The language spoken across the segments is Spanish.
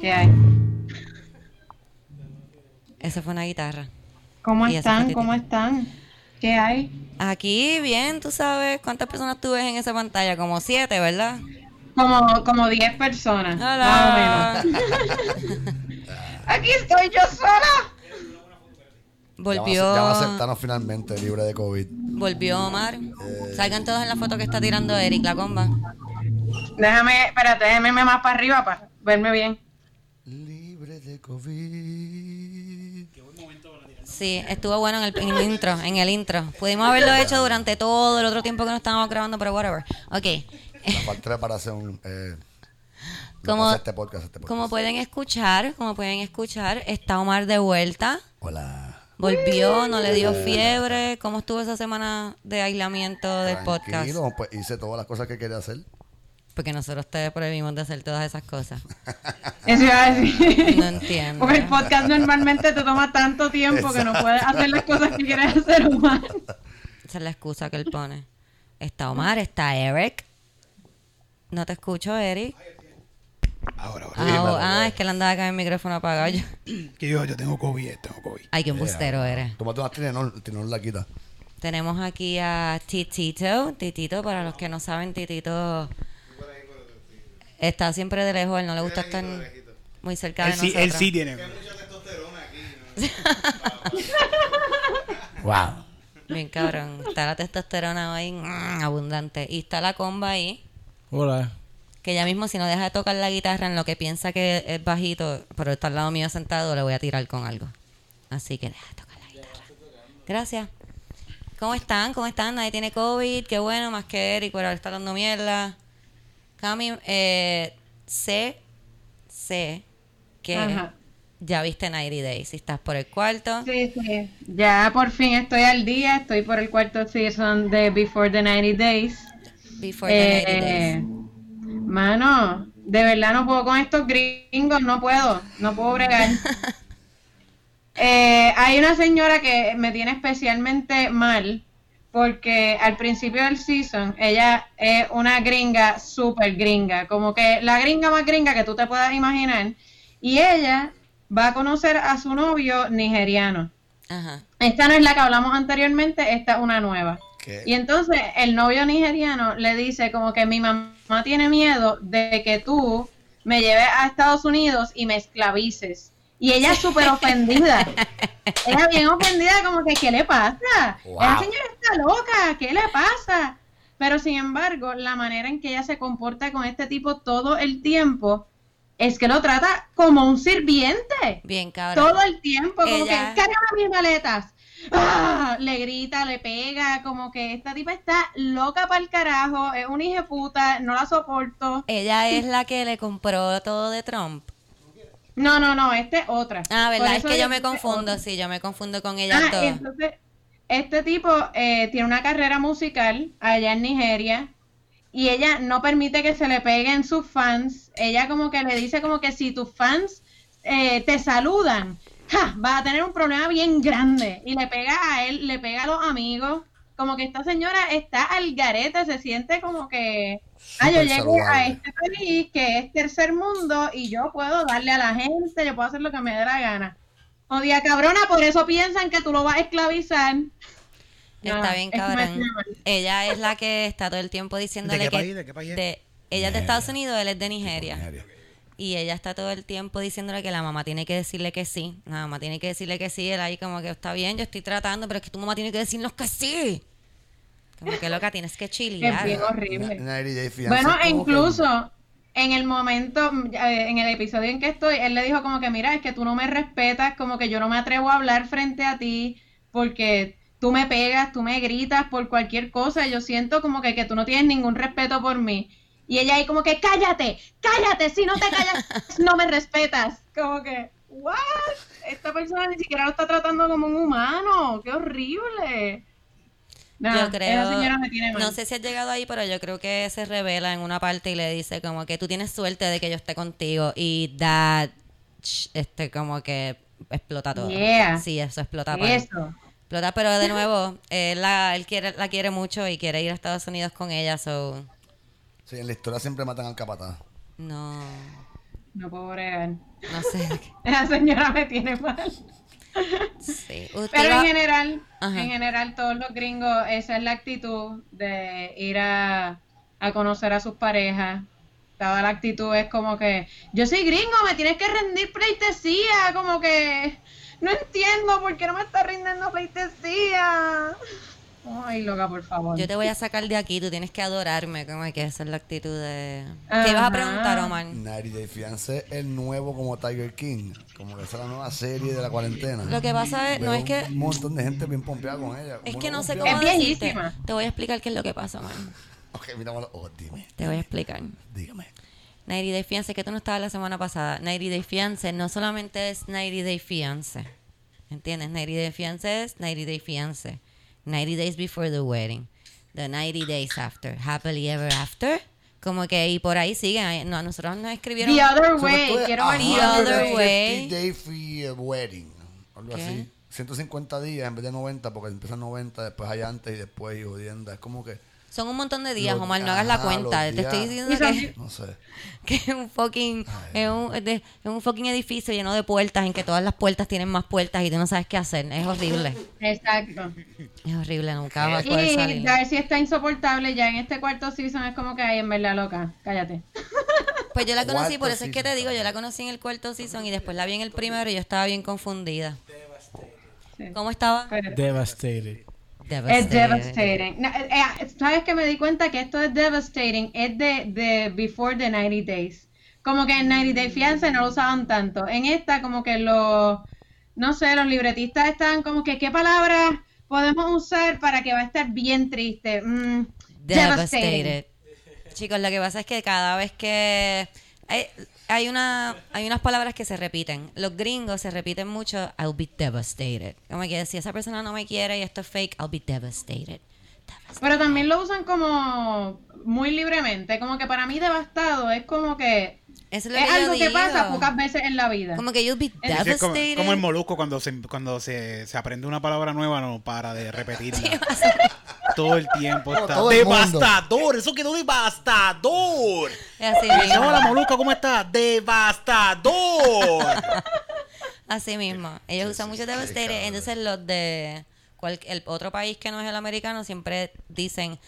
¿Qué hay? Esa fue una guitarra. ¿Cómo Y están? ¿Cómo están? ¿Qué hay? Aquí, bien, tú sabes cuántas personas tú ves en esa pantalla, como siete, ¿verdad? Como, como 10 personas. Hola. Más o menos. Aquí estoy yo sola. Volvió, Ya van a aceptarnos finalmente, libre de COVID. volvió Omar. Salgan todos en la foto que está tirando Eric la comba. Déjame, espérate, déjame irme más para arriba para verme bien. Libre de COVID. Sí, estuvo bueno en el, en el intro, en el intro. Pudimos haberlo hecho durante todo el otro tiempo que no estábamos grabando, pero whatever. Ok. La falta de preparación. Eh, Como- hacer este podcast, este podcast. Como pueden escuchar, como pueden escuchar, está Omar de vuelta. Hola. Volvió, no le dio fiebre. ¿Cómo estuvo esa semana de aislamiento del podcast? Tranquilo, pues hice todas las cosas que quería hacer. Porque nosotros te prohibimos de hacer todas esas cosas. Eso iba a decir. No entiendo. Porque el podcast normalmente te toma tanto tiempo que no puedes hacer las cosas que quieres hacer humano. Esa es la excusa que él pone. Está Omar, está Eric. No te escucho, Eric. Ahora, ahora. Ah, oh, ah, es que le andaba acá el micrófono apagado. Yo- Que yo, yo tengo COVID, tengo COVID. Ay, qué embustero eres. Tómate unas Tylenol, Tylenol la quita. Tenemos aquí a Titito. Titito, para los que no saben, Titito está siempre de lejos. Él no le gusta estar muy cerca de Él sí, nosotros. él sí tiene. wow. Bien cabrón. Está la testosterona ahí mm, abundante. Y está la comba ahí. Hola. Que ya mismo si no deja de tocar la guitarra en lo que piensa que es bajito, pero está al lado mío sentado, le voy a tirar con algo. Así que deja de tocar la guitarra. Gracias. ¿Cómo están? ¿Cómo están? Nadie tiene COVID. Qué bueno, más que Eric, pero está dando mierda. Cami, eh, sé, sé que Ajá. ya viste 90 Days. Si estás por el cuarto. Sí, sí. Ya por fin estoy al día. Estoy por el cuarto season de Before the 90 Days. Before the 90 Eh, Days. Mano, de verdad no puedo con estos gringos, no puedo, no puedo bregar. Eh, hay una señora que me tiene especialmente mal porque al principio del season ella es una gringa súper gringa, como que la gringa más gringa que tú te puedas imaginar y ella va a conocer a su novio nigeriano. Ajá. Esta no es la que hablamos anteriormente, esta es una nueva. ¿Qué? Y entonces el novio nigeriano le dice como que mi mamá tiene miedo de que tú me lleves a Estados Unidos y me esclavices. Y ella súper ofendida. ella bien ofendida como que ¿qué le pasa? Wow. La señora está loca, ¿qué le pasa? Pero sin embargo, la manera en que ella se comporta con este tipo todo el tiempo es que lo trata como un sirviente Bien, cabrón. todo el tiempo, como Ella- que cárgame mis maletas. ¡Ah! Le grita, le pega, como que esta tipa está loca para el carajo, es una hija de puta, no la soporto. Ella es la que le compró todo de Trump. No, no, no, esta es otra. Ah, ¿verdad? Es que yo me confundo, sí, yo me confundo con ella Ah, todo. entonces, este tipo eh, tiene una carrera musical allá en Nigeria y ella no permite que se le peguen sus fans. Ella como que le dice como que si tus fans eh, te saludan, ¡ja! vas a tener un problema bien grande. Y le pega a él, le pega a los amigos. Como que esta señora está al garete, se siente como que, ah, yo llegué a este país que es tercer mundo y yo puedo darle a la gente, yo puedo hacer lo que me dé la gana. Odia cabrona, por eso piensan que tú lo vas a esclavizar. Está bien, cabrón. Ella es la que está todo el tiempo diciéndole ¿De qué que. país? ¿De qué país es? de- ella es de Estados Unidos, él es de Nigeria. Nigeria. Y ella está todo el tiempo diciéndole que la mamá tiene que decirle que sí. La mamá tiene que decirle que sí. Él ahí como que está bien, yo estoy tratando, pero es que tu mamá tiene que decirnos que sí. Como que loca, tienes que Es chilear. bien horrible. Na- 90 Day Fiancé Bueno, incluso en el momento, eh, en el episodio en que estoy, él le dijo como que, mira, es que tú no me respetas, como que yo no me atrevo a hablar frente a ti porque tú me pegas, tú me gritas por cualquier cosa, yo siento como que, que tú no tienes ningún respeto por mí. Y ella ahí como que, cállate, cállate, si no te callas, no me respetas. Como que, what? Esta persona ni siquiera lo está tratando como un humano, qué horrible. Nada, yo creo, esa me tiene no sé si has llegado ahí, pero yo creo que se revela en una parte y le dice como que tú tienes suerte de que yo esté contigo y that, sh- este, como que explota todo. Yeah. Sí, eso explota. Eso. Explota, pero de nuevo, él, la, él quiere, la quiere mucho y quiere ir a Estados Unidos con ella, so Sí, en la historia siempre matan al capataz. No, No puedo bregar. no sé. Esa señora me tiene mal. Sí. Usted Pero en general, Ajá. en general todos los gringos, esa es la actitud de ir a, a conocer a sus parejas. Toda la actitud es como que, yo soy gringo, me tienes que rendir pleitesía, como que no entiendo por qué no me está rindiendo pleitesía. Ay, loca, por favor. Yo te voy a sacar de aquí, tú tienes que adorarme, como que esa es la actitud de... ¿Qué Ajá. vas a preguntar, Omar? 90 Day Fiancé el nuevo como Tiger King. Como que esa es la nueva serie de la cuarentena. Lo que pasa es, no Veo es que... Un montón de gente bien pompeada con ella. Es que no sé cómo Es decirte. viejísima. Te voy a explicar qué es lo que pasa, Omar. Ok, mira, malo. Oh, dime, Te voy a explicar. dígame. 90 Day Fiancé, que tú no estabas la semana pasada. 90 Day Fiancé no solamente es 90 Day Fiancé. ¿Entiendes? 90 Day Fiancé es 90 Day Fiancé. 90 Days Before the Wedding. The 90 Days After. Happily Ever After. Como que, y por ahí siguen. No, a nosotros nos escribieron. The other way, quiero ver the The other way. way. 150 Day Free Wedding. Algo ¿Qué? así. 150 días en vez de 90, porque empiezan 90, después hay antes y después y jodienda. Es como que, Son un montón de días, Los- Omar. No hagas la ajá, cuenta. Te estoy diciendo que, no sé. que es un fucking. Es un, de- es un fucking edificio lleno de puertas en que todas las puertas tienen más puertas y tú no sabes qué hacer. Es horrible. Exacto. Es horrible. Nunca vas a poder Y salir. Darcy está insoportable ya en este cuarto season, es como que, ay, en verdad, loca, cállate. Pues yo la conocí, Cuarto por eso es que te digo, yo la conocí en el cuarto season y después la vi en el primero y yo estaba bien confundida. Sí. ¿Cómo estaba? Pero- Devastated. Es devastating. No, eh, eh, ¿Sabes que me di cuenta que esto es devastating? Es de, de Before the 90 Days. Como que en 90 Day Fiancé no lo usaban tanto. En esta, como que los, no sé, los libretistas están como que, ¿qué palabras podemos usar para que va a estar bien triste? Mm, Devastated. Chicos, lo que pasa es que cada vez que hay, hay una hay unas palabras que se repiten. Los gringos se repiten mucho. I'll be devastated. Como que si esa persona no me quiere y esto es fake, I'll be devastated. Pero también lo usan como muy libremente. Como que para mí devastado es como que Eso es lo es que yo algo que digo. pasa pocas veces en la vida. Como que you'll be Sí, es como, el molusco cuando se cuando se, se aprende una palabra nueva no para de repetirla. todo el tiempo está. todo. ¡Devastador! Eso quedó devastador. Así mismo. hola molusco, ¿cómo estás? ¡Devastador! Así mismo. Ellos usan mucho devastated. Entonces los de cual- el otro país que no es el americano siempre dicen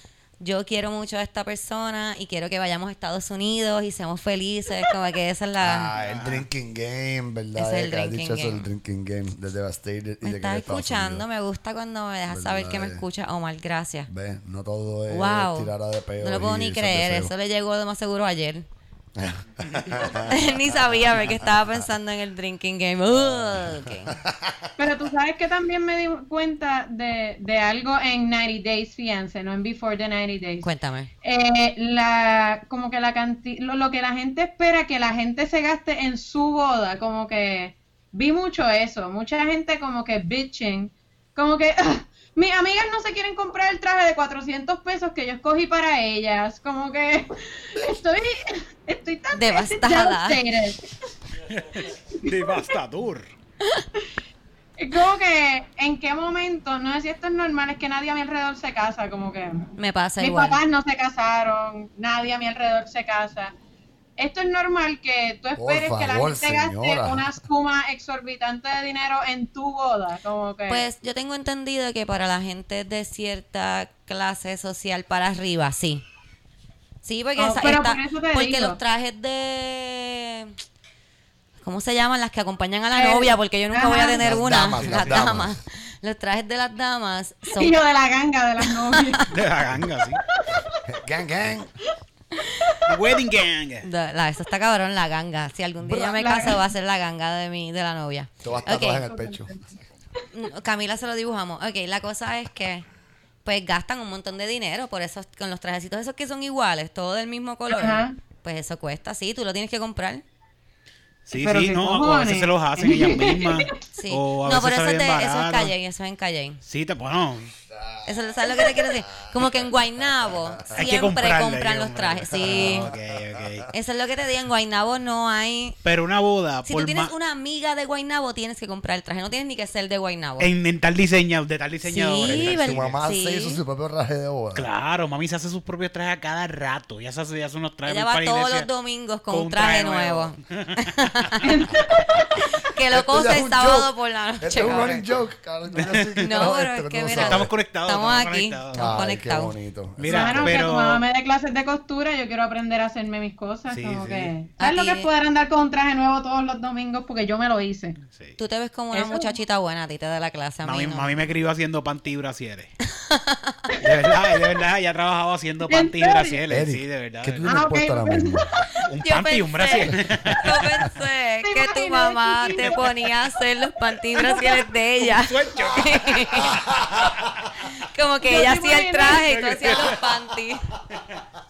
yo quiero mucho a esta persona y quiero que vayamos a Estados Unidos y seamos felices. Como que esa es la... Ah, el drinking game, ¿verdad? Es el que drinking dicho eso, game. el drinking game de Devastated y me de estás escuchando. Me gusta cuando me dejas saber que me ¿Verdad? escucha Omar. Gracias. Ve, no todo es Wow. tirada de peo. No lo puedo ni creer. Eso le llegó de más seguro ayer. ni sabía porque estaba pensando en el drinking game. Uh. Pero tú sabes que también me di cuenta de, de algo en 90 Days Fiancé, no en Before the 90 Days. Cuéntame. Eh, la, como que la canti lo, lo que la gente espera que la gente se gaste en su boda, como que vi mucho eso, mucha gente como que bitching, como que "Ah, mis amigas no se quieren comprar el traje de 400 pesos que yo escogí para ellas, como que estoy, estoy tan Devastada. ¡Devastador! Es como que, ¿en qué momento? No sé si esto es normal, es que nadie a mi alrededor se casa, como que... Me pasa Mis igual. papás no se casaron, nadie a mi alrededor se casa. Esto es normal que tú esperes que la gente gaste señora. una suma exorbitante de dinero en tu boda, como que... Pues yo tengo entendido que para la gente de cierta clase social para arriba, sí. Sí, porque, Oh, esa- pero está- por eso te porque digo. los trajes de... ¿Cómo se llaman? Las que acompañan a la Eh, novia, porque yo nunca voy a tener Las una. damas, las las damas. damas. Los trajes de las damas son... Y yo de la ganga de las novias. De la ganga, sí. gang, gang. Wedding Gang. la- eso está cabrón, la ganga. Si algún día yo me caso, va a ser la ganga de mi, de la novia. Te vas a Ok. tatuar en el pecho. Mm, Camila se lo dibujamos. Ok, la cosa es que pues gastan un montón de dinero por eso con los trajecitos esos que son iguales, todo del mismo color. Ajá. Pues eso cuesta, sí, tú lo tienes que comprar. Sí, Pero sí, qué no, o a cojones. veces se los hacen ellas mismas. Sí. O a no, veces pero eso sale es, de, eso es barato. Calle, eso es en Calle. Sí, te, bueno, Eso, ¿Sabes lo que te quiero decir? Como que en que siempre compran los trajes. Sí. Ok, ok. Eso es lo que te digo. En Guaynabo no hay. Pero una boda, Si por tú tienes una amiga de Guaynabo, tienes que comprar el traje. No tienes ni que ser de Guaynabo. en, en tal diseño, de tal diseñador. Su mamá Sí. se hizo su propio traje de boda. Claro, mami se hace sus propios trajes a cada rato. Ya se hace, ya hace unos trajes Ella muy va todos los domingos con, con un traje, nuevo. que lo es el sábado joke. por la noche. Este es un running joke, cabrón. Yo qué No, pero es que mira. Estamos conectados, Estamos estamos aquí, conectados. estamos Ay, qué conectados. bonito. Mira, bueno, pero- que tu mamá me dé clases de costura, yo quiero aprender a hacerme mis cosas. Sí, como sí. que, ¿Sabes lo que es poder andar con un traje nuevo todos los domingos? Porque yo me lo hice. Sí. Tú te ves como una Eso- muchachita buena, a ti te da la clase. A mí, Mami, no. mami me crió haciendo panty y brasieres. de verdad, de verdad, ella ha trabajado haciendo panty y. Eric, Sí, de verdad. ¿Qué tú tienes Ah, puesto ahora pues. mismo? Un panty y un brasier. yo pensé ¿Te que tu mamá te ponía a hacer los pantibrasieles de ella. Como que Yo ella hacía el traje y tú hacías los panties.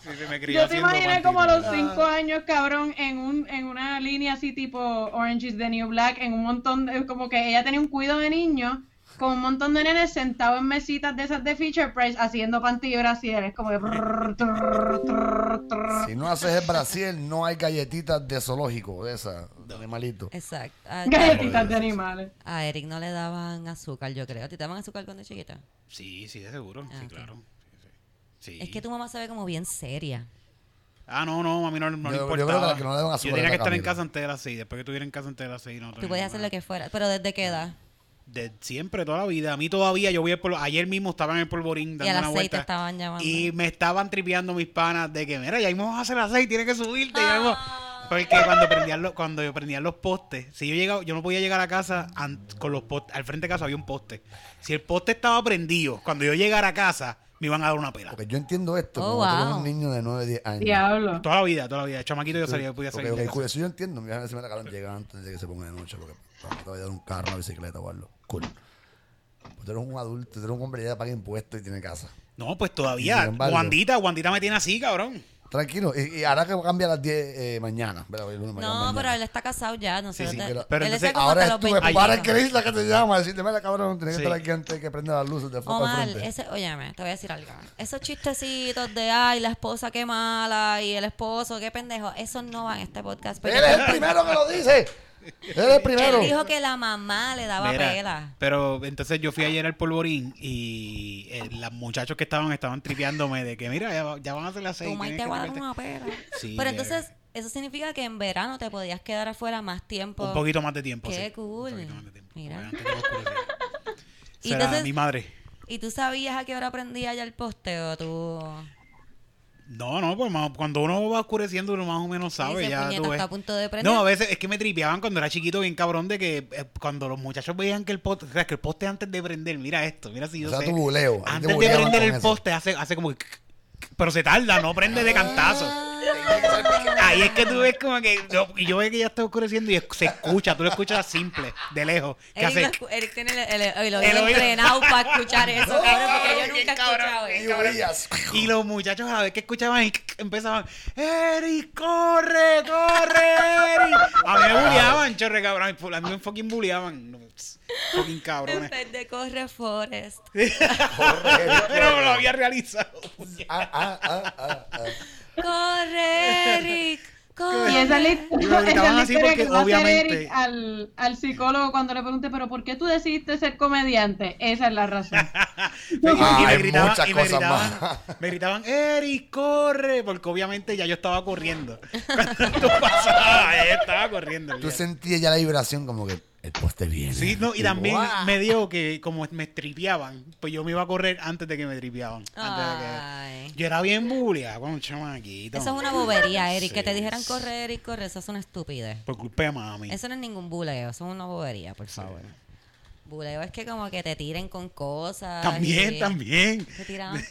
Sí, se me crió Yo te imaginé panty como a los cinco años, cabrón, en un en una línea así tipo Orange is the New Black, en un montón de, como que ella tenía un cuido de niños con un montón de nenes sentados en mesitas de esas de Feature Price haciendo panty y brasieres, como que brrr, trrr, trrr, trrr. Si no haces el Brasil, no hay galletitas de zoológico, de esas, de animalito. Exacto. A, Galletitas de animales. a Eric no le daban azúcar, yo creo. ¿A ti te daban azúcar cuando chiquita? Sí, sí, de seguro. Ah, sí, claro. Sí, sí. Sí. Es que tu mamá se ve como bien seria. Ah, no, no, a mí no, no le Yo- yo importaba. creo que la que no le dan azúcar Yo tenía que estar en casa antes de las 6. Después que estuviera en casa antes de las 6, no. Tú podías hacer lo que fuera. Pero ¿desde qué edad? De siempre, toda la vida. A mí todavía, yo voy al polvo- ayer mismo estaba en el polvorín Y dando a las una seis vuelta. estaban llamando. Y me estaban tripeando mis panas de que, mira, ya íbamos a hacer las 6, tienes que subirte. ya vamos". Ah. Porque cuando prendían, los, cuando yo prendían los postes, si yo llegaba, yo no podía llegar a casa an- con los postes, al frente de casa había un poste. Si el poste estaba prendido, cuando yo llegara a casa, me iban a dar una pela. Porque yo entiendo esto, Oh, como tú wow. un niño de 9, 10 años. Diablo. Toda la vida, toda la vida. Chamaquito yo salía, yo podía salir. ok, de casa. cool, eso yo entiendo. Mi vieja se me la cabrón llega antes de que se ponga de noche porque te voy a dar un carro, una bicicleta o algo. Cool. Pues tú eres un adulto, tú eres un hombre ya paga impuestos y tiene casa. No, pues todavía. embargo- Wandita, Wandita me tiene así, cabrón. Tranquilo. Y, y ahora que cambia a las 10 eh, mañana. No, mañana. pero él está casado ya. No sé. Sí, sí, dónde- pero- pero él entonces está Ahora es tu 20. para Chris la que te llama decirte, mira cabrón, tienes que estar aquí antes que prenda las luces de Omar, ese, óyeme, te voy a decir algo. Esos chistecitos de, ay, la esposa qué mala y el esposo qué pendejo, esos no van a este podcast. Él es el primero que lo dice. Él es el primero. Él dijo que la mamá le daba Mira, pela. Pero entonces yo fui ayer al polvorín y eh, los muchachos que estaban estaban tripeándome de que mira, ya, ya van a ser las seis. Tu mamá te va a dar verte". una pela. Sí, Pero entonces, eso significa que en verano te podías quedar afuera más tiempo. Un poquito más de tiempo. Qué sí. cool. Un poquito más de tiempo. Mira. Será entonces- mi madre. ¿Y tú sabías a qué hora prendía ya el poste o tú...? No, no, pues más- cuando uno va oscureciendo uno más o menos sabe. Ya "Puñeta, tú ves. está a punto de prender". No, a veces es que me tripeaban cuando era chiquito bien cabrón de que eh, cuando los muchachos veían que el poste, o sea, que el poste antes de prender, mira esto, mira si yo O sea, sé. tu buleo. Antes de prender el eso. poste hace, hace como que- pero se tarda, no prende de cantazo. Ahí es que tú ves como que yo, y yo veo que ya está oscureciendo y se escucha, tú lo escuchas simple, de lejos, hace Eric tiene el, el- el El oído oído. entrenado para escuchar eso, cabrón, porque yo nunca he escuchado eso. Y los muchachos a la vez que escuchaban y empezaban, Eric, corre, corre, Eric. A mí me bulleaban, chorre cabrón. A mí me fucking bulleaban. Fucking En cabrones. vez de corre Forest. Corre, Pero no lo había realizado. Ah, ah, ah, ah, ah. Corre, Eric. Y Corre. Y esa es gritaban la así historia porque que va a hacer obviamente- Eric al, al psicólogo cuando le pregunte, pero ¿por qué tú decidiste ser comediante? Esa es la razón. Me- y me hay gritaban, muchas y me cosas gritaban, más. me gritaban, Eric, corre, porque obviamente ya yo estaba corriendo. Cuando esto pasaba, ya estaba corriendo. Tú sentías ya la vibración como que el poste viene. Sí, no, y también me dio que como me tripeaban, pues yo me iba a correr antes de que me tripeaban. Antes de que... Ay. Yo era bien bulia con un chamaquito. Eso es una bobería, Eric. Que te Sí. dijeran corre, Eric, corre. Eso es una estupidez. Por culpa de mami. Eso no es ningún buleo. Eso es una bobería, por favor. Buleo es que como que te tiren con cosas. También, y- también. Te.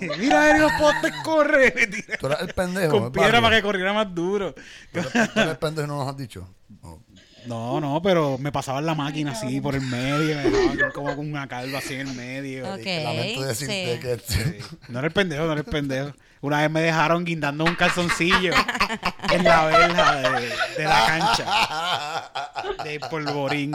Mira, Eric, los postes corre. Tú eras el pendejo. Con el piedra barrio. para que corriera más duro. Tú eres, tú eres el pendejo y no nos has dicho. No. No, no, pero me pasaban la máquina así por el medio, me dejaban como con una calva así en el medio. Ok, Lamento decirte sí. que este- No era el pendejo, no era el pendejo. Una vez me dejaron guindando un calzoncillo en la verja de, de la cancha de polvorín.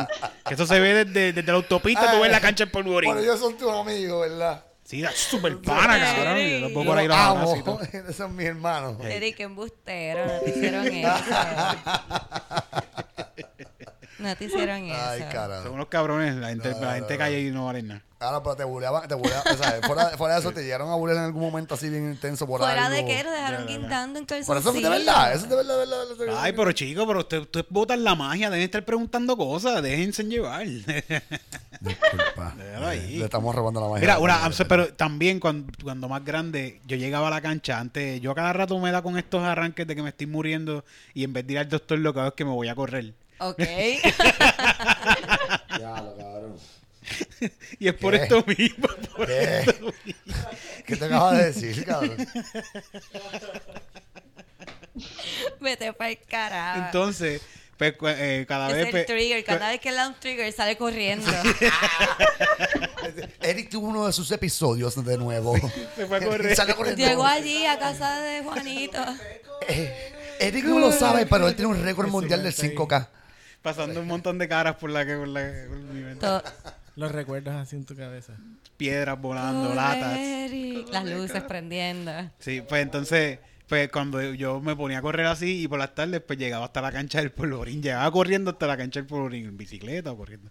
Que eso se ve desde, desde la autopista, tú ves la cancha de polvorín. Bueno, ellos son tus amigos, ¿verdad? Sí, es súper pana, cabrón. Yo no puedo por ahí Los los amo. Esos son mis hermanos. Eric, qué embustero, no te hicieron eso. No te hicieron eso. Ay, Son carajo. unos cabrones, la gente, No, la gente no, calle y no valen nada. Ahora, pero te buleaban, te buleaban, o sea, fuera, fuera de eso, te llegaron a bulear en algún momento así bien intenso por Fuera algo. de que lo dejaron Ya, ya, ya. guindando en Por calzoncillo. eso es de verdad, eso es de verdad, de verdad, de verdad. Ay, pero chico, pero usted- ustedes botan la magia, deben estar preguntando cosas, déjense llevar. Disculpa. Déjalo ahí. Le estamos robando la magia. Mira, una, pero también cuando, cuando más grande, yo llegaba a la cancha, antes, yo a cada rato me da con estos arranques de que me estoy muriendo y en vez de ir al doctor lo que hago es que me voy a correr. Ok. Ya, lo cabrón. Y es por esto mismo. por ¿Qué? esto mismo. ¿Qué te acabas de decir, cabrón? Vete para el carajo. Entonces, pues, eh, cada es vez... el pues, trigger. Cada cu- vez que le da un trigger sale corriendo. Eric tuvo uno de sus episodios de nuevo. Se fue a correr. Corriendo. Llegó allí a casa de Juanito. Eh, Eric no lo sabe, pero él tiene un récord mundial del 5K. Pasando un montón de caras por la que... Por la, por mi mente. Los recuerdas así en tu cabeza. Piedras volando, latas. Eric. Las luces prendiendo. Sí, pues entonces, pues cuando yo me ponía a correr así y por las tardes, pues llegaba hasta la cancha del Polorín. Llegaba corriendo hasta la cancha del Polorín, en bicicleta o corriendo.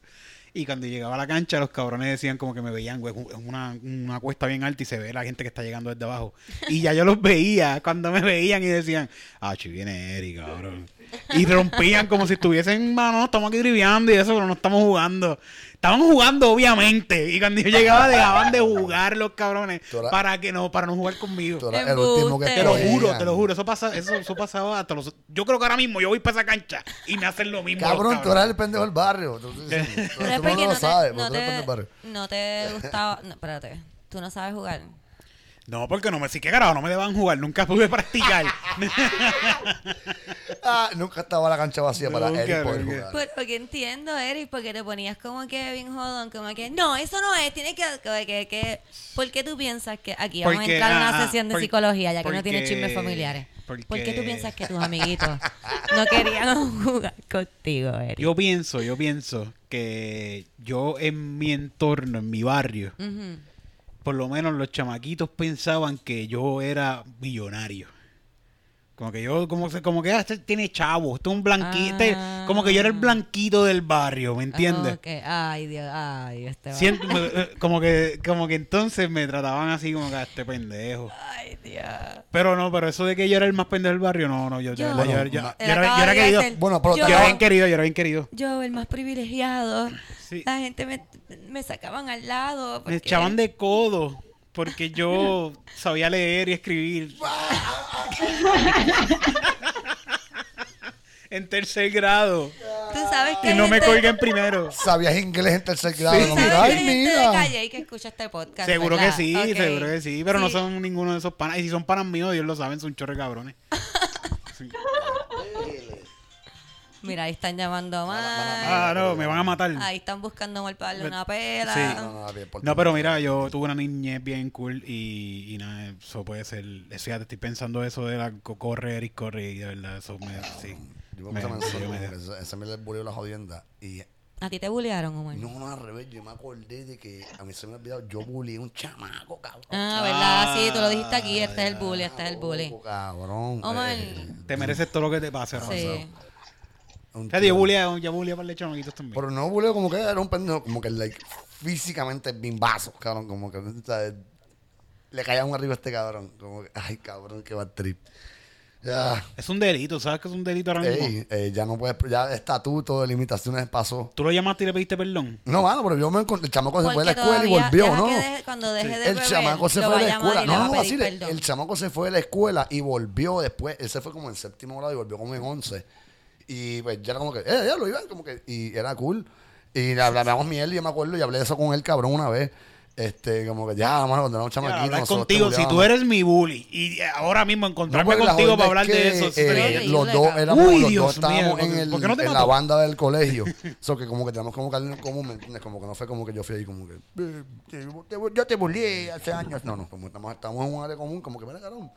Y cuando llegaba a la cancha, los cabrones decían como que me veían, güey, en una, una cuesta bien alta y se ve la gente que está llegando desde abajo. Y ya yo los veía cuando me veían y decían, ah, chi, viene Eric, cabrón. Y rompían como si estuviesen, mano, estamos aquí triviando y eso, pero no estamos jugando. Estaban jugando, obviamente. Y cuando yo llegaba, dejaban de jugar los cabrones para que no, para no jugar conmigo. El último que. Te lo juro, te lo juro. Eso pasa, eso, eso pasaba hasta los. Yo creo que ahora mismo yo voy para esa cancha y me hacen lo mismo. los Cabrón, tú eras el pendejo del barrio. Tú, tú- no lo no te, sabes, no, pero tú eres el pendejo del te, barrio. no te gustaba. No, espérate. Tú no sabes jugar. No, porque no me sí que carajo, no me deban jugar, nunca pude practicar. Ah, nunca estaba la cancha vacía para Nunca, Eric poder nunca. jugar. Por- porque entiendo, Eric, porque te ponías como que bien jodón, como que no, eso no es, tiene que, como que, que ¿por qué tú piensas que aquí vamos Porque, a entrar a una sesión de por- psicología ya que no porque- tiene chismes familiares? porque- ¿Por qué tú piensas que tus amiguitos no querían jugar contigo, Eric? yo pienso, yo pienso que yo en mi entorno, en mi barrio, Ujú. Por lo menos los chamaquitos pensaban que yo era millonario. Como que yo, como, se- como que ah, este tiene chavo, este es un blanquito, este- Ah. como que yo era el blanquito del barrio, ¿me entiendes? Ok, Ay, Dios, ay, este Siento- me- eh, como que como que entonces me trataban así como que a este pendejo. Ay, Dios. Pero no, pero eso de que yo era el más pendejo del barrio, no, no, yo, yo, Yo- yo- yo- Él era, era querido. hacer- Bueno, pero yo, Yo era bien querido, yo era bien querido. yo, el más privilegiado. Sí. La gente me, me sacaban al lado. Me echaban de codo porque yo sabía leer y escribir. en tercer grado. Tú sabes que Y no me gente- colgué en primero. Sabías inglés en tercer grado. Sí. que gente de que escucha este podcast. Seguro que sí, seguro que sí. Pero no son ninguno de esos panas. Y si son panas míos, Dios lo saben, son chorre cabrones. Sí. Mira, ahí están llamando mal. Ah, no, me van a matar. Ahí están buscando mal para darle una pela. Sí. No, no, bien, por No, tu- pero mira, yo tuve una niñez bien cool y, y nada, eso puede ser. Eso ya te estoy pensando eso de la co- correr y correr y de verdad, eso me. Sí. Yo Me- a ese- me le bulió la jodienda. Y ¿A ti te bullearon, Omar? no, no, al revés. Yo me acordé de que a mí se me ha olvidado. Yo bullié a un chamaco, cabrón. Ah, ¿verdad? Sí, tú lo dijiste aquí. Este es el bully, este es el bully. Cabrón. Omar. Eh, Te mereces todo lo que te pase, Rafa. Sí. Un O sea, tío. yo bulea, yo bulea para el chamaquitos también. Pero no buleo como que era un pendejo, como que like, físicamente bimbazo, cabrón, como que ¿sabes? le caía un arriba a este cabrón, como que, ay cabrón, que va trip. Ya, Es un delito, ¿sabes que es un delito ahora mismo? ey, eh, ya no puedes, ya estatuto de limitaciones pasó. ¿Tú lo llamaste y le pediste perdón? No, mano, pero yo me encontré, el chamaco se fue a la escuela y volvió, ¿no? cuando deje de el beber, chamaco se fue a la escuela. le No, no, así, le- perdón. el chamaco se fue a la escuela y volvió después. Ese fue como en séptimo grado y volvió como en once. Y pues ya era como que, eh, ya lo iban, como que, y era cool. Y le hablamos miel y yo me acuerdo y hablé de eso con él, cabrón, una vez. Este, como que ya, mano, cuando era un Ya, chamaquito. hablar nosotros contigo, si tú eres mi bully y ahora mismo encontrarme porque la contigo para hablar es de que, eso, eso eh, horrible, los dos éramos, Uy, los Dios dos estábamos mío, en, el, ¿por qué no en la banda del colegio. so que como que tenemos como que algo en común, ¿me entiendes? Como que no fue como que yo fui ahí como que eh, te- te- yo te bullié hace años. No, no, como estamos, estamos en un área común, como que mira, cabrón.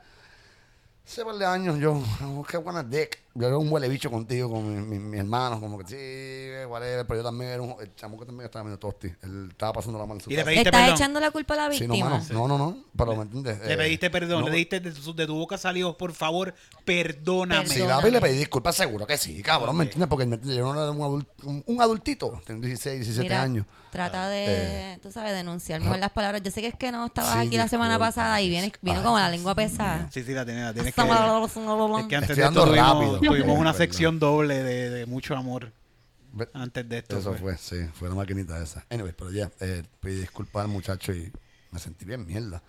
Hace par de años yo, qué buena dick. Yo era un huele bicho contigo, con mi, mi, mi hermano, como que sí, whatever, pero yo también era un, el chamo que también estaba medio tosti. Él estaba pasando la mano en su Y le casa. pediste ¿Estás perdón. echando la culpa a la Sí, no, víctima? mano, no, no, no, pero me entiendes. Le Eh, pediste perdón, no, le dijiste de tu, de tu boca salió, por favor, perdóname. Sí, Perdóname. papi, le pedí disculpas, seguro que sí, cabrón, ¿me entiendes? Porque ¿me entiendes? yo no era un, adul- un, un adultito, tengo 16, 17 Mira, años. Trata de, Eh, tú sabes, denunciar mejor las palabras. Yo sé que es que no estabas Sí, aquí la semana disculpa. pasada y vienes, vino como la lengua pesada. Sí, sí, la tienes, la tienes que... Es que antes Estoy de esto tuvimos, rápido. tuvimos una sección doble de, de mucho amor antes de esto. Eso pues. fue, sí, fue la maquinita esa. Anyway, pero ya, eh, pedí disculpas al muchacho y me sentí bien mierda.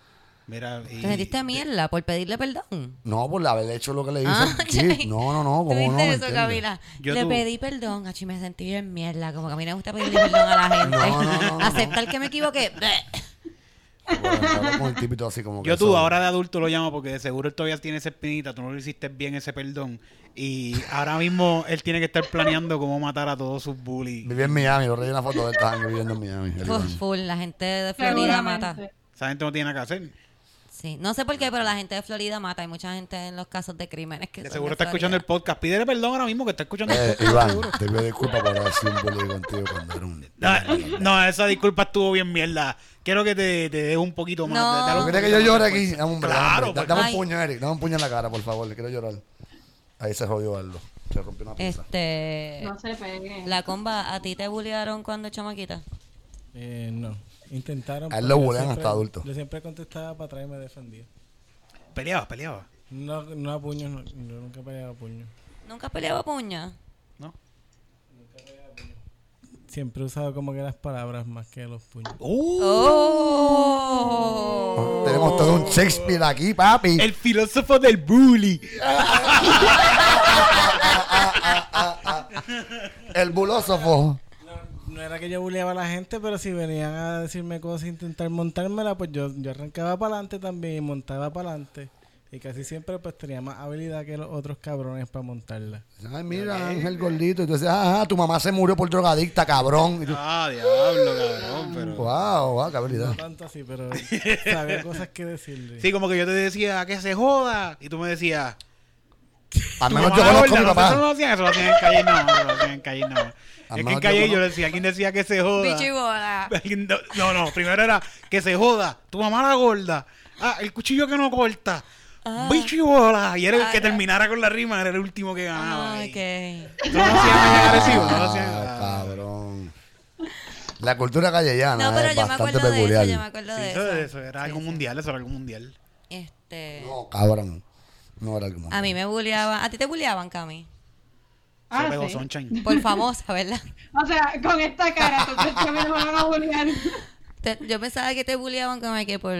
Mira, y, Te metiste mierda por pedirle perdón. No, por haber hecho lo que le hice. Ah, no, no, no, ¿Tú como no. Yo Le pedí perdón, achi, me sentí bien mierda. Como que a mí me gusta pedirle perdón a la gente. No, no, no, no. Aceptar que me equivoqué. Bueno, hablé con el tipito así como que Yo tú, eso- ahora de adulto lo llamo porque de seguro él todavía tiene esa espinita, tú no le hiciste bien ese perdón. Y ahora mismo él tiene que estar planeando cómo matar a todos sus bullies. Viví en Miami, lo reí una foto de él, viviendo en Miami. Full, full, la gente de Florida mata. Esa gente no tiene nada que hacer. Sí, no sé por qué, pero la gente de Florida mata. Hay mucha gente en los casos de crímenes que De son seguro de está escuchando el podcast. Pídele perdón ahora mismo que está escuchando el Eh, podcast. Iván, seguro. te pido disculpas por haber sido un bully contigo cuando era un... No, no, esa disculpa estuvo bien mierda. Quiero que te, te deje un poquito más. No. dale un ¿Tú quieres que yo llore aquí? Dame un Claro, dame pues. Dame un Ay. puño, Eric. Dame un puño en la cara, por favor. Le quiero llorar. Ahí se jodió algo. Se rompió una pieza. Este, No se peguen. la comba, ¿a ti te bullearon cuando chamaquita? Eh, no. Intentaron. A él lo yo bulean siempre- hasta adulto. Yo siempre contestaba para atrás y me defendía. Peleaba, peleaba. No, no a puños, no, yo nunca peleaba a puños. ¿Nunca peleaba puña? ¿No? Siempre he usado como que las palabras más que los puños. Uh, ¡Oh! Tenemos todo un Shakespeare aquí, papi. el filósofo del bully. El bulósofo. No era que yo bulleaba a la gente, pero si venían a decirme cosas e intentar montármela, pues yo, yo arrancaba para adelante también y montaba para adelante. Y casi siempre pues tenía más habilidad que los otros cabrones para montarla. Ay, mira, Ángel gordito. Y tú dices, ajá, tu mamá se murió por drogadicta, cabrón. Y tú, Ah, diablo, cabrón. Pero... wow, wow, qué No habilidad. tanto así, pero sabía cosas que decirle. Sí, como que yo te decía que se joda. Y tú me decías. Al menos yo conozco a mi gorda, Eso no papá. lo hacían, eso lo hacían en calle, no. Eso lo hacían en calle, no. Es que en calle yo, decía, ¿quién decía que se joda? Alguien do- No, no, primero era que se joda. Tu mamá la gorda. Ah, el cuchillo que no corta. Ah. Bicho y bola. Y era el Ah, que ya. terminara con la rima, era el último que ganaba. Ah, ok. No lo hacían más agresivo, no lo hacían. Ah, ah. cabrón. La cultura callellana No, pero es yo me bastante acuerdo de peculiar. eso, yo me acuerdo Sí, de eso, era algo mundial, eso era algo mundial. Este, No, cabrón. No era algo a mí me bulleaban, a ti te bulleaban, Cami, Ah, se pegó sí. Sunshine. por famosa, ¿verdad? O sea, con esta cara, mí no me van a bullear. Te- yo pensaba que te bulleaban como que por,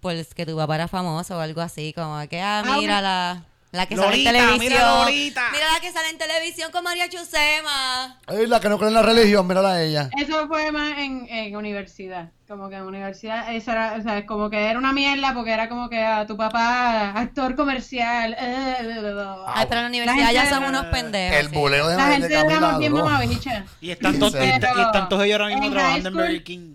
por que tu papá era famoso o algo así, como que, ah, Ah, mira la, la que Lolita, sale en televisión. mira Lolita. Mira la que sale en televisión con María Chusema. Ay, la que no cree en la religión, mírala a ella. Eso fue más en, en universidad. Como que en universidad, eso era, o sea, como que era una mierda porque era como que a tu papá, actor comercial. eh, Ay, pero en la universidad ya son unos pendejos. El buleo de, La de gente Camila bien. Y están, todos, ellos ahora mismo trabajando en Burger King.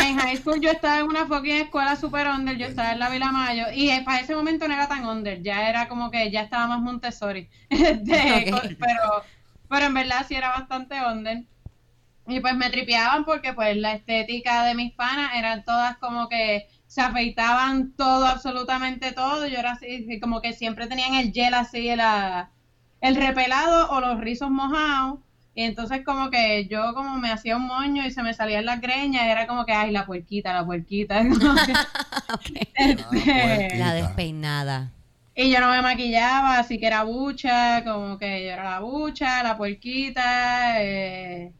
En high school yo estaba en una fucking escuela super under, yo estaba en la Vila Mayo y eh, para ese momento no era tan under, ya era como que ya estaba más Montessori. Este, pero, pero en verdad sí era bastante under. Y pues me tripeaban porque pues la estética de mis panas eran todas como que se afeitaban todo, absolutamente todo. Yo era así, como que siempre tenían el gel así, la, el repelado o los rizos mojados. Y entonces como que yo como me hacía un moño y se me salían las greñas, era como que, ay, la puerquita, la puerquita. Como que, este, puerquita. La despeinada. y yo no me maquillaba, así que era bucha, como que yo era la bucha, la puerquita, eh,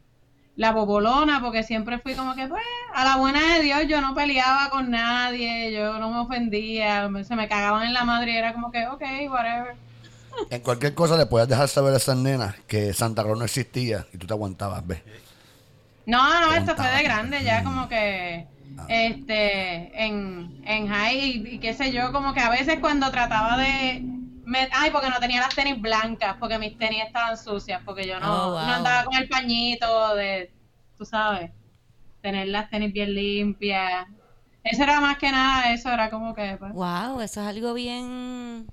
la bobolona, porque siempre fui como que, pues, a la buena de Dios, yo no peleaba con nadie, yo no me ofendía, se me cagaban en la madre y era como que, ok, whatever. En cualquier cosa le puedes dejar saber a esas nenas que Santa Claus no existía y tú te aguantabas, ¿ves? No, no, esto fue de grande, ya como que Ah. este en, en high y, y qué sé yo, como que a veces cuando trataba de me- ay, porque no tenía las tenis blancas, porque mis tenis estaban sucias, porque yo no, Oh, wow. no andaba con el pañito de, tú sabes, tener las tenis bien limpias. Eso era más que nada, eso era como que pues, Wow, eso es algo bien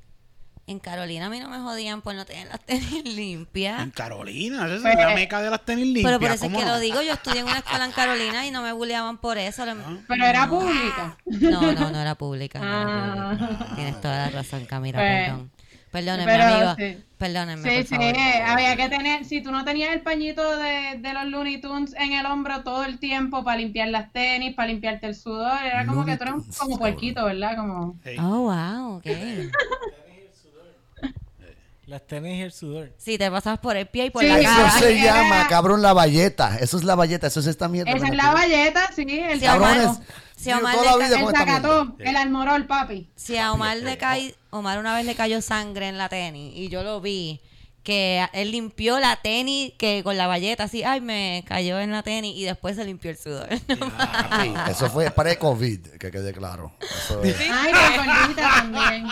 En Carolina a mí no me jodían por no tener las tenis limpias. En Carolina, esa es Pues, la meca de las tenis limpias. Pero por eso es ¿cómo que no? lo digo, yo estudié en una escuela en Carolina y no me bulleaban por eso. Lo- Pero era pública. No, no, no era pública. no era Ah. pública. Tienes toda la razón, Camila, Pues, perdón. Perdónenme, pero amigo. sí. Perdónenme, Sí, por sí, favor. había que tener, si tú no tenías el pañito de, de los Looney Tunes en el hombro todo el tiempo para limpiar las tenis, para limpiarte el sudor, era como Looney que tú eras como puerquito, ¿verdad? Como... Oh, wow, ok. Las tenis y el sudor. Sí, te pasabas por el pie y por Sí, la Eso cara. se Era- llama, cabrón, la valleta. Eso es la valleta, eso es esta mierda. Esa es la valleta, sí, el sacatón, Si Omar toda le la vida el sacatón, el almorol, papi. Si a Omar le cae, Omar una vez le cayó sangre en la tenis y yo lo vi que él limpió la tenis que con la valleta así, ay, me cayó en la tenis y después se limpió el sudor. Eso fue pre-COVID, que quede claro. Eso es- Ay, con gordita también.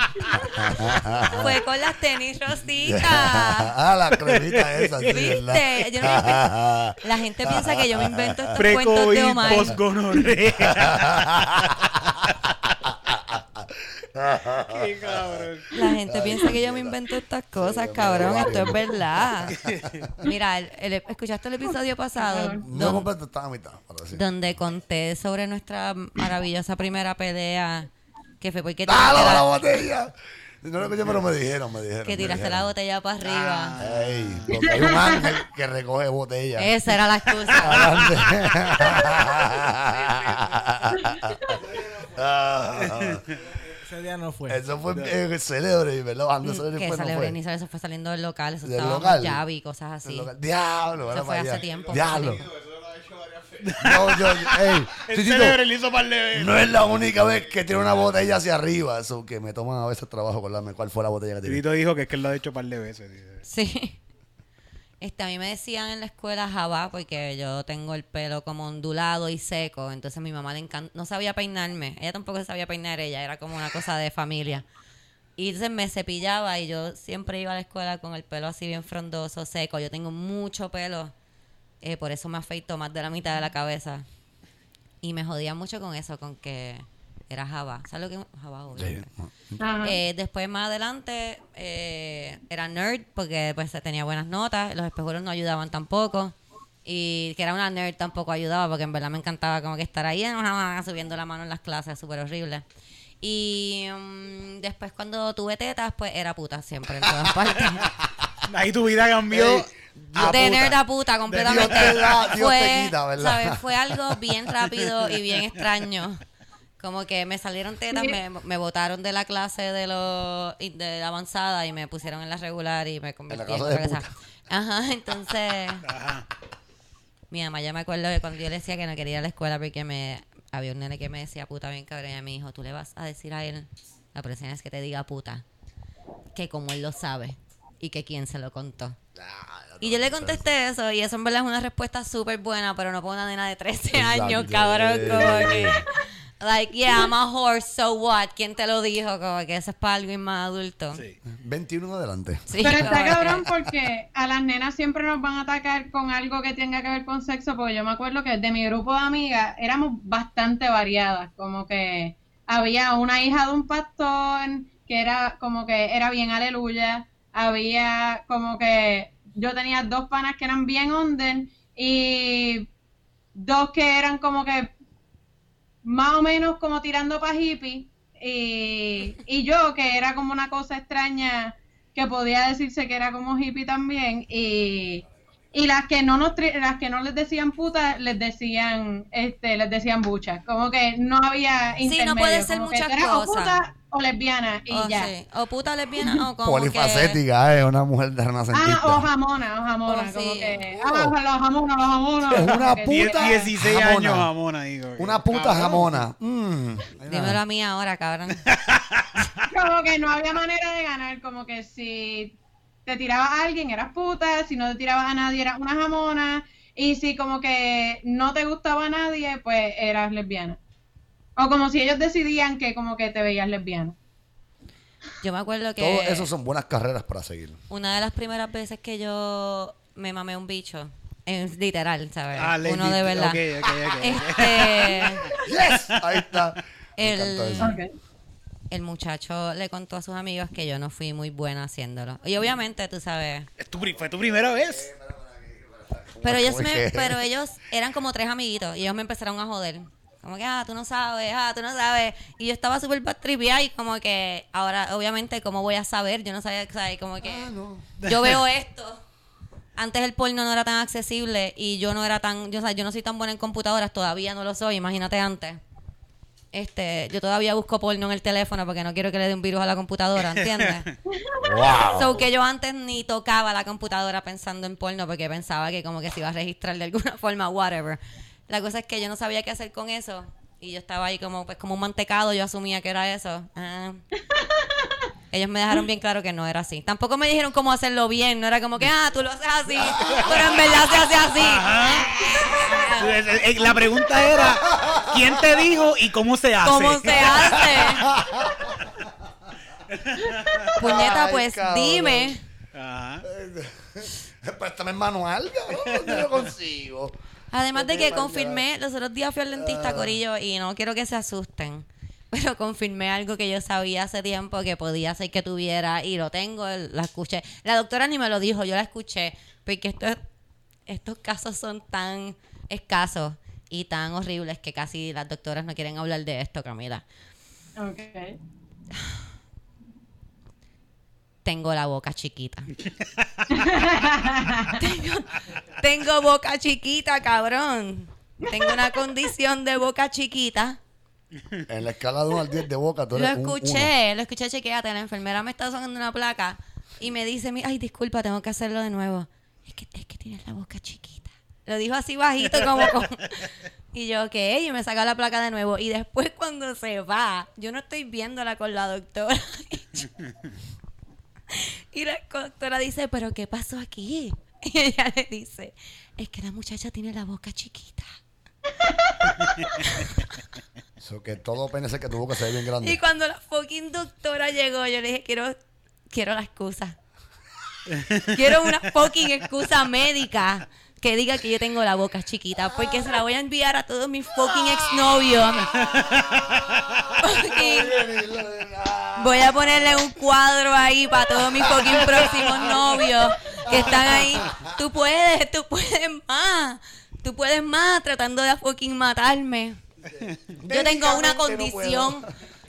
Fue con las tenis rositas. ah, la cremita esa, sí, ¿Viste? ¿verdad? Yo no La gente piensa que yo me invento estos cuentos de Pre-COVID, Omar. Post-gonorrea. Qué cabrón. La gente piensa que yo me invento estas cosas, cabrón. Esto es verdad. Mira, el- el- ¿escuchaste el episodio pasado? No completo, estaba a mitad. donde conté sobre nuestra maravillosa primera pelea que fue porque ¡Ah, tiraste la, la la, botella! No lo escuché, pero me dijeron, me dijeron. que tiraste dijeron. la botella para arriba. Porque hay un ángel que recoge botellas. Esa era la excusa. Ese día no fue. Eso fue eh, célebre, ¿verdad? Bajando célebre que fue, no sale fue. Breniza, eso fue saliendo del local, eso ¿Del estaba local? Javi y cosas así. Local- Diablo, Eso fue hace tiempo. Diablo. Yo, yo, ey, El Titito, célebre le hizo par de veces. no es la única vez que tiene una botella hacia arriba. Eso que me toman a veces trabajo acordarme cuál fue la botella que tiré. Tito dijo que es que él lo ha hecho par de veces. dice. Sí. Este, a mí me decían en la escuela Jabá porque yo tengo el pelo como ondulado y seco. Entonces mi mamá le encanta, no sabía peinarme. Ella tampoco sabía peinar ella, era como una cosa de familia. Y entonces me cepillaba y yo siempre iba a la escuela con el pelo así bien frondoso, seco. Yo tengo mucho pelo, eh, por eso me afeito más de la mitad de la cabeza. Y me jodía mucho con eso, con que era Jabá. ¿Sabes lo que es? Sí. Ajá. Eh, después más adelante eh, era nerd porque pues tenía buenas notas, los espejuelos no ayudaban tampoco y que era una nerd tampoco ayudaba porque en verdad me encantaba como que estar ahí subiendo la mano en las clases, súper horrible. Y mm, después cuando tuve tetas pues era puta siempre en todas partes. Ahí tu vida cambió. Ey, a de puta. nerd a puta completamente. Dios te da, Dios fue, te quita, ¿verdad? ¿sabes? Fue algo bien rápido y bien extraño. Como que me salieron tetas, Sí. me, me botaron de la clase de, lo, de la avanzada y me pusieron en la regular y me convertí clase en de otra cosa. puta. Ajá, entonces Ajá. mi mamá ya me acuerdo que cuando yo le decía que no quería ir a la escuela porque me había un nene que me decía puta bien cabrón y a mi hijo, tú le vas a decir a él, la presión es que te diga puta, que como él lo sabe y que quién se lo contó. Y yo le contesté eso, y eso en verdad es una respuesta súper buena, pero no para una nena de 13 años, cabrón, como que... Like, yeah, I'm a horse, so what? ¿Quién te lo dijo? Como que eso es para alguien más adulto. Sí. 21 en adelante. Sí, Pero está que- cabrón porque a las nenas siempre nos van a atacar con algo que tenga que ver con sexo, porque yo me acuerdo que de mi grupo de amigas éramos bastante variadas, como que había una hija de un pastor que era como que era bien aleluya, había como que yo tenía dos panas que eran bien under y dos que eran como que más o menos como tirando para hippie y, y yo que era como una cosa extraña que podía decirse que era como hippie también y, y las que no nos las que no les decían puta les decían este les decían buchas como que no había Sí, no intermedio, puede ser como muchas cosas. puta o lesbiana y O, ya sí, o puta lesbiana o como Polifacética, es una mujer de renacentista. ah o jamona o jamona Oh, como sí. que ah los jamonas los jamonas Es una Puta 16 jamona. años como que, Una puta cabrón. jamona. Mm. Dímelo a mí ahora, cabrón. como que no había manera de ganar, como que si te tirabas a alguien eras puta, si no te tirabas a nadie eras una jamona, y si como que no te gustaba a nadie, pues eras lesbiana. O como si ellos decidían que como que te veías lesbiana. Yo me acuerdo que... Todo eso son buenas carreras para seguir. Una de las primeras veces que yo me mamé un bicho, en, literal, ¿sabes? Ah, Uno de verdad. Este, Yes, ahí está. Me El- el muchacho le contó a sus amigos que yo no fui muy buena haciéndolo. Y obviamente, tú sabes, Es tu ¿Fue tu primera vez? pero ellos, ¿Cómo me, pero ellos eran como tres amiguitos y ellos me empezaron a joder. Como que, ah, tú no sabes, ah, tú no sabes. Y yo estaba súper batripeada y como que ahora, obviamente, ¿cómo voy a saber? Yo no sabía, ¿sabes? Como que yo veo esto. Antes el porno no era tan accesible y yo no era tan, yo, o sea, yo no soy tan buena en computadoras, todavía no lo soy, imagínate antes. Este, yo todavía busco porno en el teléfono porque no quiero que le dé un virus a la computadora, ¿entiendes? Wow. So que yo antes ni tocaba la computadora pensando en porno porque pensaba que como que se iba a registrar de alguna forma, whatever. La cosa es que yo no sabía qué hacer con eso. Y yo estaba ahí como, pues, como un mantecado, yo asumía que era eso. Ah. Ellos me dejaron bien claro que no era así. Tampoco me dijeron cómo hacerlo bien. No era como que, ah, tú lo haces así, pero en verdad se hace así. Ajá. Eh, eh, La pregunta era, ¿quién te dijo y cómo se hace? ¿Cómo se hace? Puñeta, Ay, pues cabrón. dime. Ajá. Préstame el manual, cabrón. Yo lo consigo. Además de que confirmé, los otros días fui al dentista, Ah. Corillo, y no quiero que se asusten. Pero confirmé algo que yo sabía hace tiempo que podía ser que tuviera y lo tengo, la escuché. La doctora ni me lo dijo, yo la escuché. Porque esto- estos casos son tan escasos y tan horribles que casi las doctoras no quieren hablar de esto, Camila. Ok. Tengo la boca chiquita. tengo, tengo boca chiquita, cabrón. Tengo una condición de boca chiquita. En la escala de 1 al 10 de boca, tú Lo eres un uno. escuché, lo escuché, chequeate. La enfermera me está sonando una placa y me dice, ay, disculpa, tengo que hacerlo de nuevo. Es que, es que tienes la boca chiquita. Lo dijo así bajito, como con... Y yo, ok, y me saca la placa de nuevo. Y después cuando se va, yo no estoy viéndola con la doctora. y la doctora dice, pero ¿qué pasó aquí? Y ella le dice, es que la muchacha tiene la boca chiquita. So que todo pene que tu boca se ve bien grande. Y cuando la fucking doctora llegó, yo le dije, quiero, quiero la excusa. quiero una fucking excusa médica que diga que yo tengo la boca chiquita, porque se la voy a enviar a todos mis fucking exnovios. Voy a ponerle un cuadro ahí para todos mis fucking próximos novios que están ahí. Tú puedes, tú puedes más. Tú puedes más tratando de fucking matarme. Yo tengo una condición.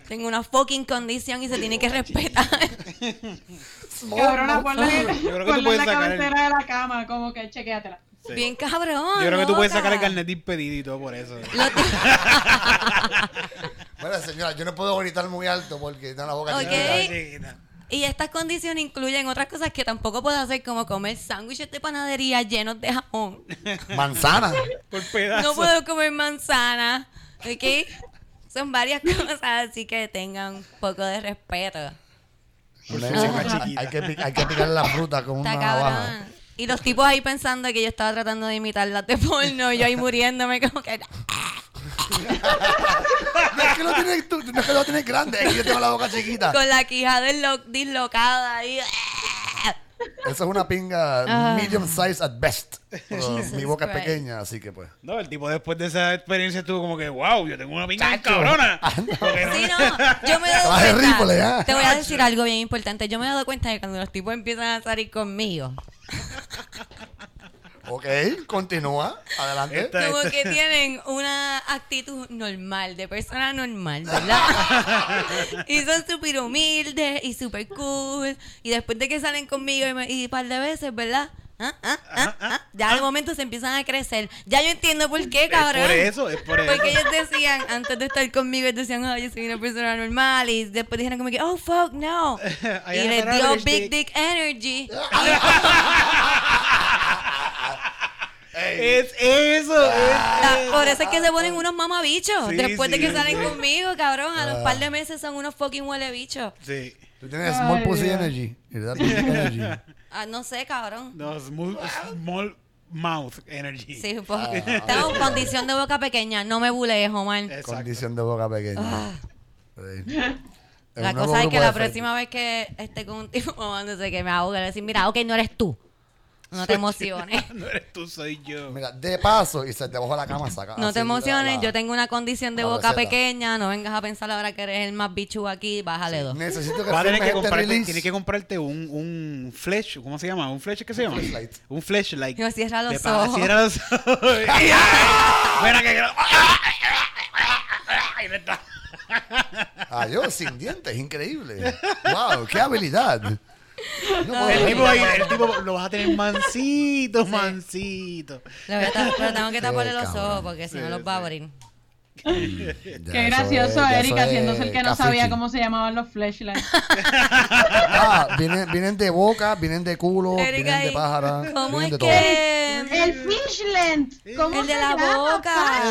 Tengo una fucking condición y se tiene que respetar. Cabrona, ponle, Yo creo que tú ponle puedes en la sacar el- cabecera de la cama, como que chequéatela. Sí. Bien cabrón. Yo creo que tú puedes sacar el carnet de impedido y todo por eso. Bueno, señora, yo no puedo gritar muy alto porque tengo la boca Ok. chiquita. Y estas condiciones incluyen otras cosas que tampoco puedo hacer, como comer sándwiches de panadería llenos de jamón. Manzana. Por pedazos. No puedo comer manzana. ¿Ok? Son varias cosas, así que tengan un poco de respeto. Hay, que, hay que picar la fruta con una Está navaja. Y los tipos ahí pensando que yo estaba tratando de imitar las de porno, y yo ahí muriéndome como que... No es que lo tienes, tú, no es que lo tienes grande, es que yo tengo la boca chiquita. Con la quijada dislocada ahí. Eso es una pinga Ah. medium size at best. Mi boca es pequeña, así que pues. No, el tipo después de esa experiencia estuvo como que, wow, yo tengo una pinga Chacho. cabrona. No- Sí, no, yo me he dado Traje cuenta. Ripple, ¿ah? Te voy a decir algo bien importante. Yo me he dado cuenta que cuando los tipos empiezan a salir conmigo, Ok, continúa. Adelante. Esta- como esta- que tienen una actitud normal, de persona normal, ¿verdad? y son súper humildes y súper cool. Y después de que salen conmigo y, me- y un par de veces, ¿verdad? Ah, ah, ah, ah, Ya al momento se empiezan a crecer. Ya yo entiendo por qué, Es cabrón. por eso, es por eso. Porque ellos decían, antes de estar conmigo, ellos decían, oh, yo soy una persona normal. Y después dijeron como que, oh, fuck, no. Y les dio Big dick. Dick Energy. Es eso. es Ah, Por eso es que se ponen unos mamabichos. Sí, después de sí, que salen sí. conmigo, cabrón. A los par de meses son unos fucking huele bichos. Sí. Tú tienes small pussy energy. Energy. Ah, no sé, cabrón. No, small, small mouth energy. Sí. Ah, Tengo condición de boca pequeña. No me bulees, Omar. Exacto. Condición de boca pequeña. Ah. Sí. La cosa es que la próxima vez que esté con un tipo mamándose que me ahogue, le decir, mira, ok, no eres tú. No te emociones. no eres tú, soy yo. Mira, de paso, y se te baja la cama, saca. No así te emociones, la- yo tengo una condición de boca receta. pequeña, no vengas a pensar ahora que eres el más bichu aquí, bájale dos. Necesito que Vas a tener que este comprarte, release. tienes que comprarte un, un flash, ¿cómo se llama? ¿Un flash qué se llama? flashlight. Un flashlight. Yo, cierra los De ojos. Cierra los ojos. Mira que. Adiós, sin dientes, increíble. Wow, qué habilidad. No El tipo, ahí, el tipo lo vas a tener mansito, mansito. Le voy a ta- pero tengo que taparle los ojos porque si no los va a abrir. Ya, Qué gracioso, es- Eric, haciéndose el que no sabía cómo se llamaban los flashlights. Ah, vienen, vienen de boca, vienen de culo, Erika, vienen de ¿y pájara. ¿Cómo vienen es de que El fishland. ¿Cómo El de la boca.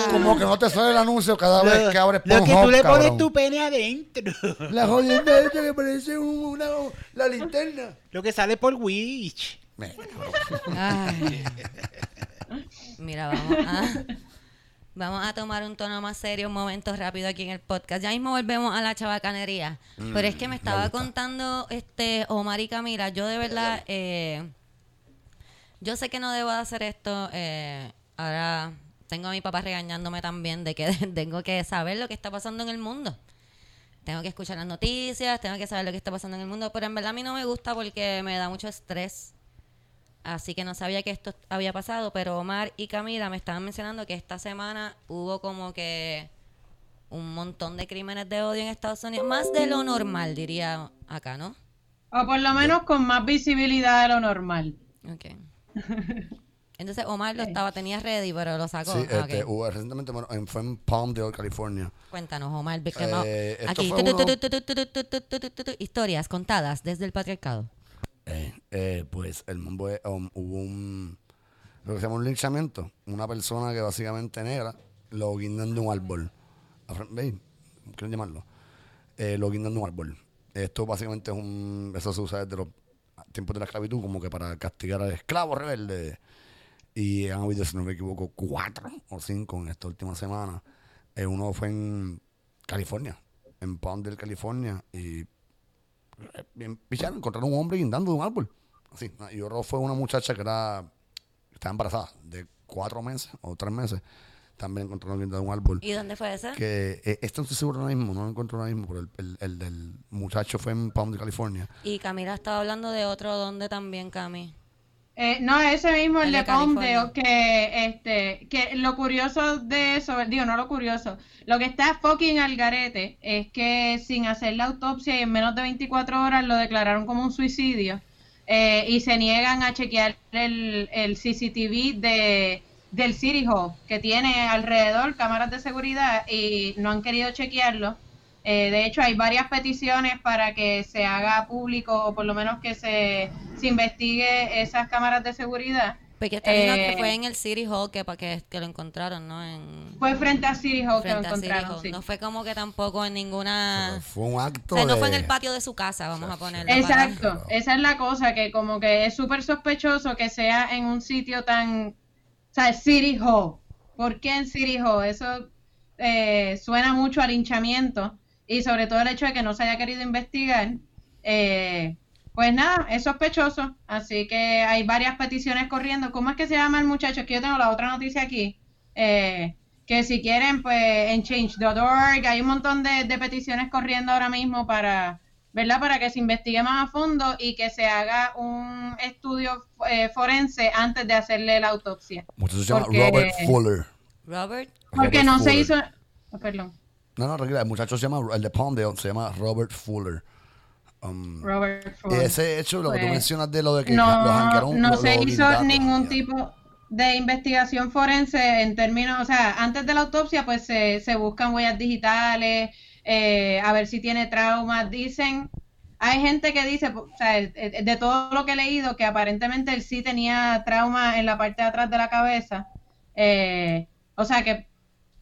todo. Como que no te sale el anuncio cada vez que abres lo que tú le pones cabrón. tu pene adentro. La jodienda esta que parece un- una, la linterna. Lo que sale por Wish. Mira, vamos a, vamos a tomar un tono más serio, un momento rápido aquí en el podcast. Ya mismo volvemos a la chabacanería. Pero es que me estaba gusta. contando este Omar y Camila, yo de verdad, eh, yo sé que no debo de hacer esto. eh, ahora tengo a mi papá regañándome también de que tengo que saber lo que está pasando en el mundo. Tengo que escuchar las noticias, tengo que saber lo que está pasando en el mundo, pero en verdad a mí no me gusta porque me da mucho estrés. Así que no sabía que esto había pasado, pero Omar y Camila me estaban mencionando que esta semana hubo como que un montón de crímenes de odio en Estados Unidos, más de lo normal, diría acá, ¿no? O por lo menos con más visibilidad de lo normal. Ok. Entonces Omar lo estaba, tenía ready, pero lo sacó. Sí, recientemente bueno, en, fue en Palmdale, California. Cuéntanos, Omar. Eh, aquí, historias contadas desde el patriarcado. Eh, eh, pues el mambo es, um, hubo un lo que se llama un linchamiento. Una persona que básicamente negra lo guindan de un árbol. ¿Veis? ¿Cómo quieren llamarlo? Eh, lo guindan de un árbol. Esto básicamente es un. Eso se usa desde los tiempos de la esclavitud, como que para castigar al esclavo rebelde. Y han habido, si no me equivoco, cuatro o cinco en esta última semana. Eh, uno fue en California, en Palmdale, California. Y bien encontraron un hombre guindando de un árbol. Así. Y otro fue una muchacha que era estaba embarazada de cuatro meses o tres meses. También encontraron guindando de un árbol. ¿Y dónde fue ese? Que eh, esto no estoy seguro ahora mismo, no lo encuentro ahora mismo, pero el, el, el del muchacho fue en Palm de California. Y Camila estaba hablando de otro donde también, Cami. Eh, no, ese mismo, el El de, de Palmdale, California. que, este, que lo curioso de eso, digo, no lo curioso, lo que está fucking al garete es que sin hacer la autopsia y en menos de 24 horas lo declararon como un suicidio eh, y se niegan a chequear el, el CCTV de, del City Hall, que tiene alrededor cámaras de seguridad y no han querido chequearlo. Eh, de hecho, hay varias peticiones para que se haga público o por lo menos que se, se investigue esas cámaras de seguridad. Porque está diciendo Eh, que fue en el City Hall que, que, que lo encontraron, ¿no? En, Fue frente a City Hall que lo a encontraron. Hall. sí. No fue como que tampoco en ninguna... Fue un acto O sea, no de- fue en el patio de su casa, vamos a ponerlo. para- Exacto, esa es la cosa, que como que es súper sospechoso que sea en un sitio tan, o sea, City Hall. ¿Por qué en City Hall? Eso eh, suena mucho al hinchamiento y sobre todo el hecho de que no se haya querido investigar. eh, pues nada, es sospechoso, así que hay varias peticiones corriendo. ¿Cómo es que se llama el muchacho? Es que yo tengo la otra noticia aquí. eh, que si quieren, pues en change.org hay un montón de, de peticiones corriendo ahora mismo para, ¿verdad? Para que se investigue más a fondo y que se haga un estudio eh, forense antes de hacerle la autopsia. muchacho se llama Robert Fuller. Robert, Porque Robert no se hizo... oh, perdón, No, no, el muchacho se llama, el de Palmdale se llama Robert Fuller. Um, Robert Ford. ese hecho, lo que tú Pues, mencionas de lo de que no, los no lo- se lo hizo ningún ya. tipo de investigación forense en términos, o sea, antes de la autopsia pues se, se buscan huellas digitales, eh, a ver si tiene traumas, dicen, hay gente que dice, o sea, de todo lo que he leído, que aparentemente él sí tenía trauma en la parte de atrás de la cabeza, eh, o sea que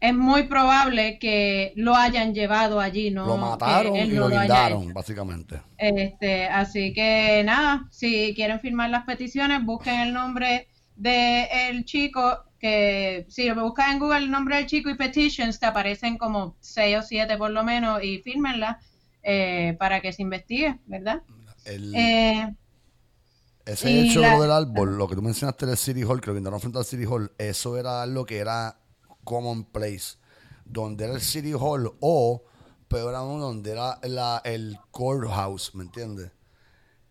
es muy probable que lo hayan llevado allí, ¿no? Lo mataron y no lo guindaron, básicamente. Este, así que nada, si quieren firmar las peticiones, busquen el nombre del chico, que si lo buscas en Google el nombre del chico y petitions, te aparecen como seis o siete por lo menos y fírmenlas eh, para que se investigue, ¿verdad? El, Eh, Ese hecho la- del árbol, lo que tú mencionaste del City Hall, que lo guindaron frente al City Hall, eso era lo que era commonplace. Donde era el City Hall o, peor aún, donde era la, el courthouse, ¿me entiendes?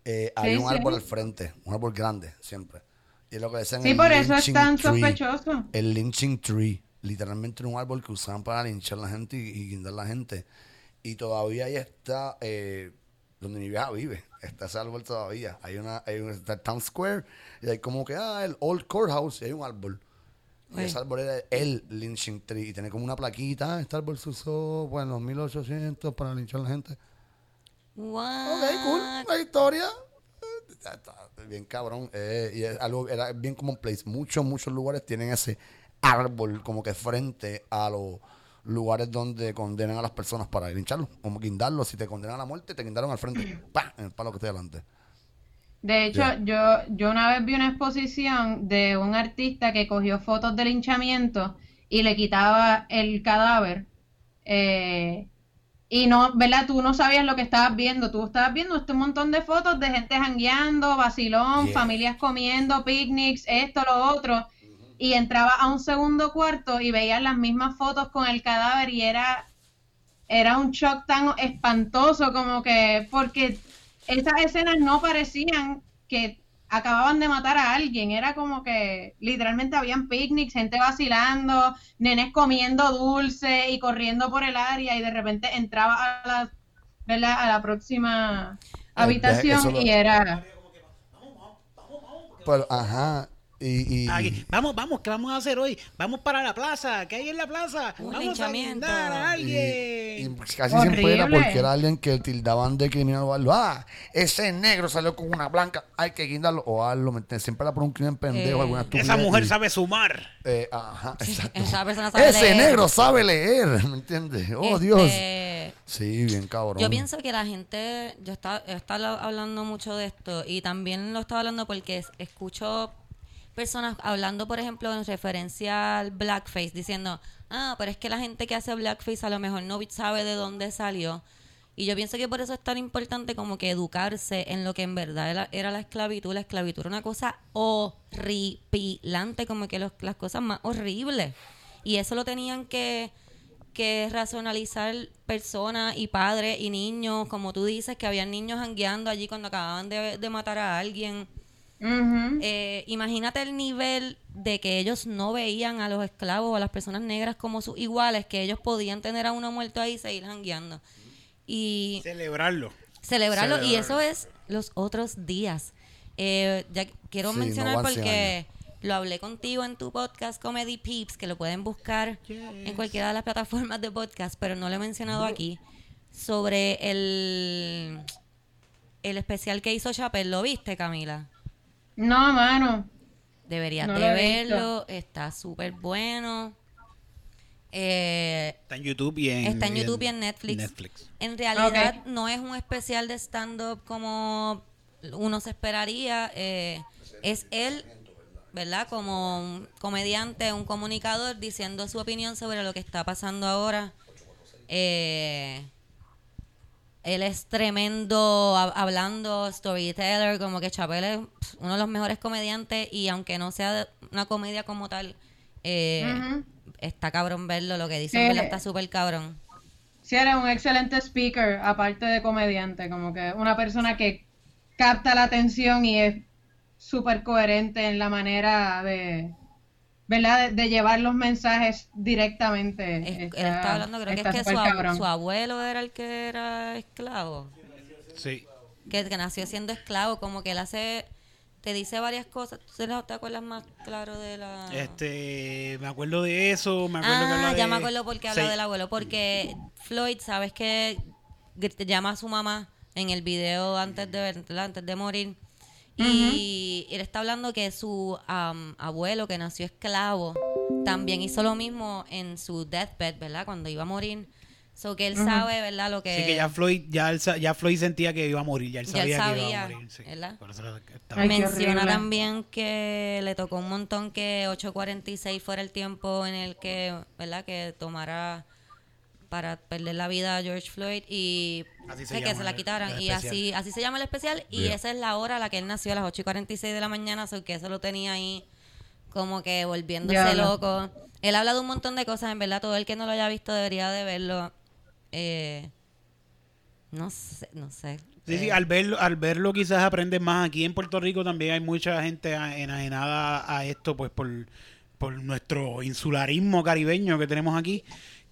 Eh, un sí. árbol al frente, un árbol grande, siempre. Y es lo que decían Sí, el por eso es tan tree. sospechoso. El lynching tree. Literalmente era un árbol que usaban para linchar a la gente y, y guindar a la gente. Y todavía ahí está, eh, donde mi vieja vive. Está ese árbol todavía. Hay una, hay un, está el Town Square y hay como que, ah, el Old Courthouse y hay un árbol. Y ese árbol era el lynching tree. Y tiene como una plaquita. Este árbol se usó, bueno, en 1800 para linchar a la gente. What? Ok, cool. Una historia. Eh, Bien cabrón. eh, y es algo, era bien commonplace. Muchos, muchos lugares tienen ese árbol como que frente a los lugares donde condenan a las personas para lincharlos. Como guindarlos. Si te condenan a la muerte, te guindaron al frente. ¡Pah! En el palo que está delante. De hecho, yo, yo una vez vi una exposición de un artista que cogió fotos del linchamiento y le quitaba el cadáver. eh, y no, ¿verdad? Tú no sabías lo que estabas viendo. Tú estabas viendo este montón de fotos de gente jangueando, vacilón, Yeah. familias comiendo, picnics, esto, lo otro. Y entraba a un segundo cuarto y veías las mismas fotos con el cadáver y era era un shock tan espantoso como que porque esas escenas no parecían que acababan de matar a alguien, era como que literalmente habían picnics, gente vacilando, nenes comiendo dulce y corriendo por el área y de repente entraba a la, ¿verdad? a la próxima habitación y era Pero, ajá. Y, y, Aquí, vamos, vamos, ¿qué vamos a hacer hoy? Vamos para la plaza, ¿qué hay en la plaza? Un vamos a guindar a y- alguien. y casi siempre era porque era alguien que tildaban de criminal o algo. Ah, ese negro salió con una blanca, hay que guindarlo o algo. Siempre era por un crimen pendejo, Eh, alguna. Esa mujer y- sabe sumar. Eh, ajá, exacto. Esa persona sabe Ese leer. negro sabe leer, ¿me entiendes? Oh, Este, Dios. Sí, bien cabrón. Yo pienso que la gente, yo estaba, he estado hablando mucho de esto y también lo estaba hablando porque es- escucho personas hablando, por ejemplo, en referencia al blackface, diciendo, ah, pero es que la gente que hace blackface a lo mejor no sabe de dónde salió. Y yo pienso que por eso es tan importante como que educarse en lo que en verdad era, la esclavitud. La esclavitud era una cosa horripilante, como que las cosas más horribles. Y eso lo tenían que, que racionalizar personas y padres y niños, como tú dices, que habían niños jangueando allí cuando acababan de, de matar a alguien. Eh, imagínate el nivel de que ellos no veían a los esclavos o a las personas negras como sus iguales, que ellos podían tener a uno muerto ahí y seguir jangueando. Y Celebrarlo. celebrarlo, y eso es los otros días. Eh, ya quiero Sí, mencionar no van 100 porque lo hablé contigo en tu podcast Comedy Peeps, que lo pueden buscar en cualquiera de las plataformas de podcast, pero no lo he mencionado aquí, sobre el, el especial que hizo Chappelle. ¿Lo viste, Camila? No, mano. Deberías No de verlo, está súper bueno. Eh, Está en YouTube y en, Está en YouTube y en Netflix. Netflix. En realidad no es un especial de stand-up como uno se esperaría. eh, es él, ¿verdad? Como un comediante, un comunicador, diciendo su opinión sobre lo que está pasando ahora. Eh, él es tremendo hab- hablando, storyteller, como que Chapel es uno de los mejores comediantes y aunque no sea de- una comedia como tal, eh, está cabrón verlo, lo que dice, verdad está súper cabrón. Sí, eres un excelente speaker, aparte de comediante, como que una persona que capta la atención y es súper coherente en la manera de, ¿verdad? De, de llevar los mensajes directamente. Es- él Está- hablando, creo que es que su, abuelo era el que era esclavo, Sí. que, que nació siendo esclavo, como que él hace, te dice varias cosas. ¿Tú te acuerdas más claro de la...? Este, me acuerdo de eso, me acuerdo que Ah, ya de- me acuerdo porque habla Sí. del abuelo. Porque Floyd, ¿sabes que llama a su mamá en el video antes de, antes de morir. Y él está hablando que su am, abuelo, que nació esclavo, también hizo lo mismo en su deathbed, ¿verdad? Cuando iba a morir. So que él sabe, ¿verdad? Lo que... Sí, que ya Floyd, ya, él ya Floyd sentía que iba a morir, ya él Ya él sabía, que iba a morir. Sí. ¿verdad? Por eso estaba- Ay, qué Menciona horrible. también que le tocó un montón que 8.46 fuera el tiempo en el que, ¿verdad? Que tomara para perder la vida a George Floyd y Así se que, llama se la quitaran. el Y así, así se llama el especial. Y Yeah. esa es la hora a la que él nació, a las 8 y 46 de la mañana. So que eso lo tenía ahí como que volviéndose loco. Él habla de un montón de cosas, en verdad. Todo el que no lo haya visto debería de verlo. Eh, no sé, no sé. Sí, sí, Eh, al verlo, al verlo quizás aprendes más. Aquí en Puerto Rico también hay mucha gente enajenada a esto, pues por, por nuestro insularismo caribeño que tenemos aquí.